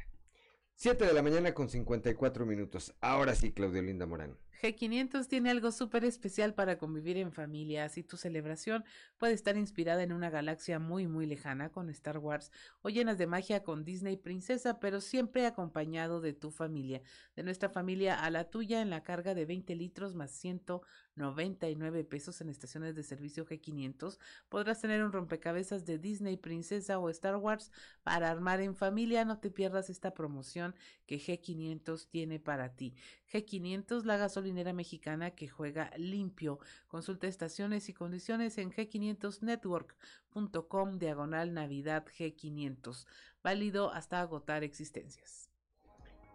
7 de la mañana con 54 minutos. Ahora sí, Claudio Linda Morán. G500 tiene algo súper especial para convivir en familia. Así tu celebración puede estar inspirada en una galaxia muy, muy lejana con Star Wars o llenas de magia con Disney Princesa, pero siempre acompañado de tu familia. De nuestra familia a la tuya en la carga de 20 litros más 199 pesos en estaciones de servicio G500. Podrás tener un rompecabezas de Disney Princesa o Star Wars para armar en familia. No te pierdas esta promoción que G500 tiene para ti. G500, la gasolinera mexicana que juega limpio. Consulta estaciones y condiciones en g500network.com diagonal Navidad G500. Válido hasta agotar existencias.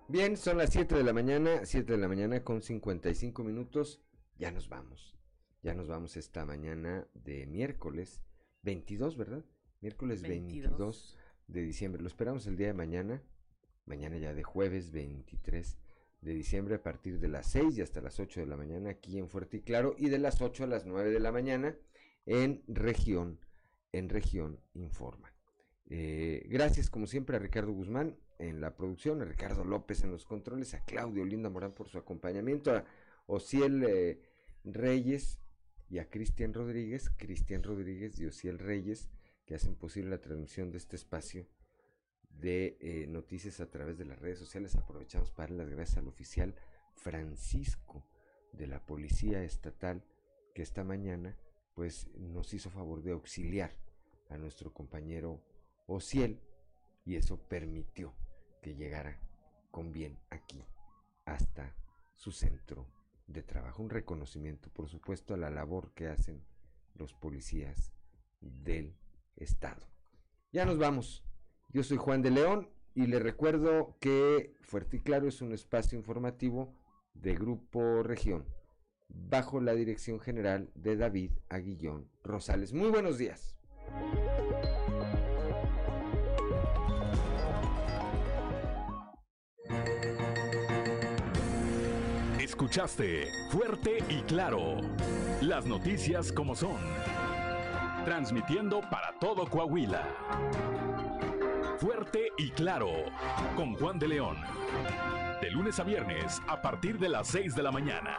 Bien, son las 7 de la mañana, 7 de la mañana con 55 minutos. Ya nos vamos. Ya nos vamos esta mañana de miércoles 22, ¿verdad? Miércoles 22 de diciembre. Lo esperamos el día de mañana mañana ya de jueves 23 de diciembre a partir de las 6 y hasta las 8 de la mañana aquí en Fuerte y Claro y de las 8 a las 9 de la mañana en región, en región Informa. Eh, gracias como siempre a Ricardo Guzmán en la producción, a Ricardo López en los controles, a Claudio Linda Morán por su acompañamiento, a Ociel eh, Reyes y a Cristian Rodríguez, Cristian Rodríguez y Ociel Reyes que hacen posible la transmisión de este espacio de eh, noticias a través de las redes sociales. Aprovechamos para dar las gracias al oficial Francisco de la Policía Estatal que esta mañana pues nos hizo favor de auxiliar a nuestro compañero Ociel y eso permitió que llegara con bien aquí hasta su centro de trabajo. Un reconocimiento, por supuesto, a la labor que hacen los policías del Estado. Ya nos vamos. Yo soy Juan de León Y le recuerdo que Fuerte y Claro es un espacio informativo de Grupo Región, bajo la dirección general de David Aguillón Rosales. Muy buenos días. Escuchaste Fuerte y Claro. Las noticias como son. Transmitiendo para todo Coahuila. Fuerte y Claro. Con Juan de León. De lunes a viernes a partir de las 6 de la mañana.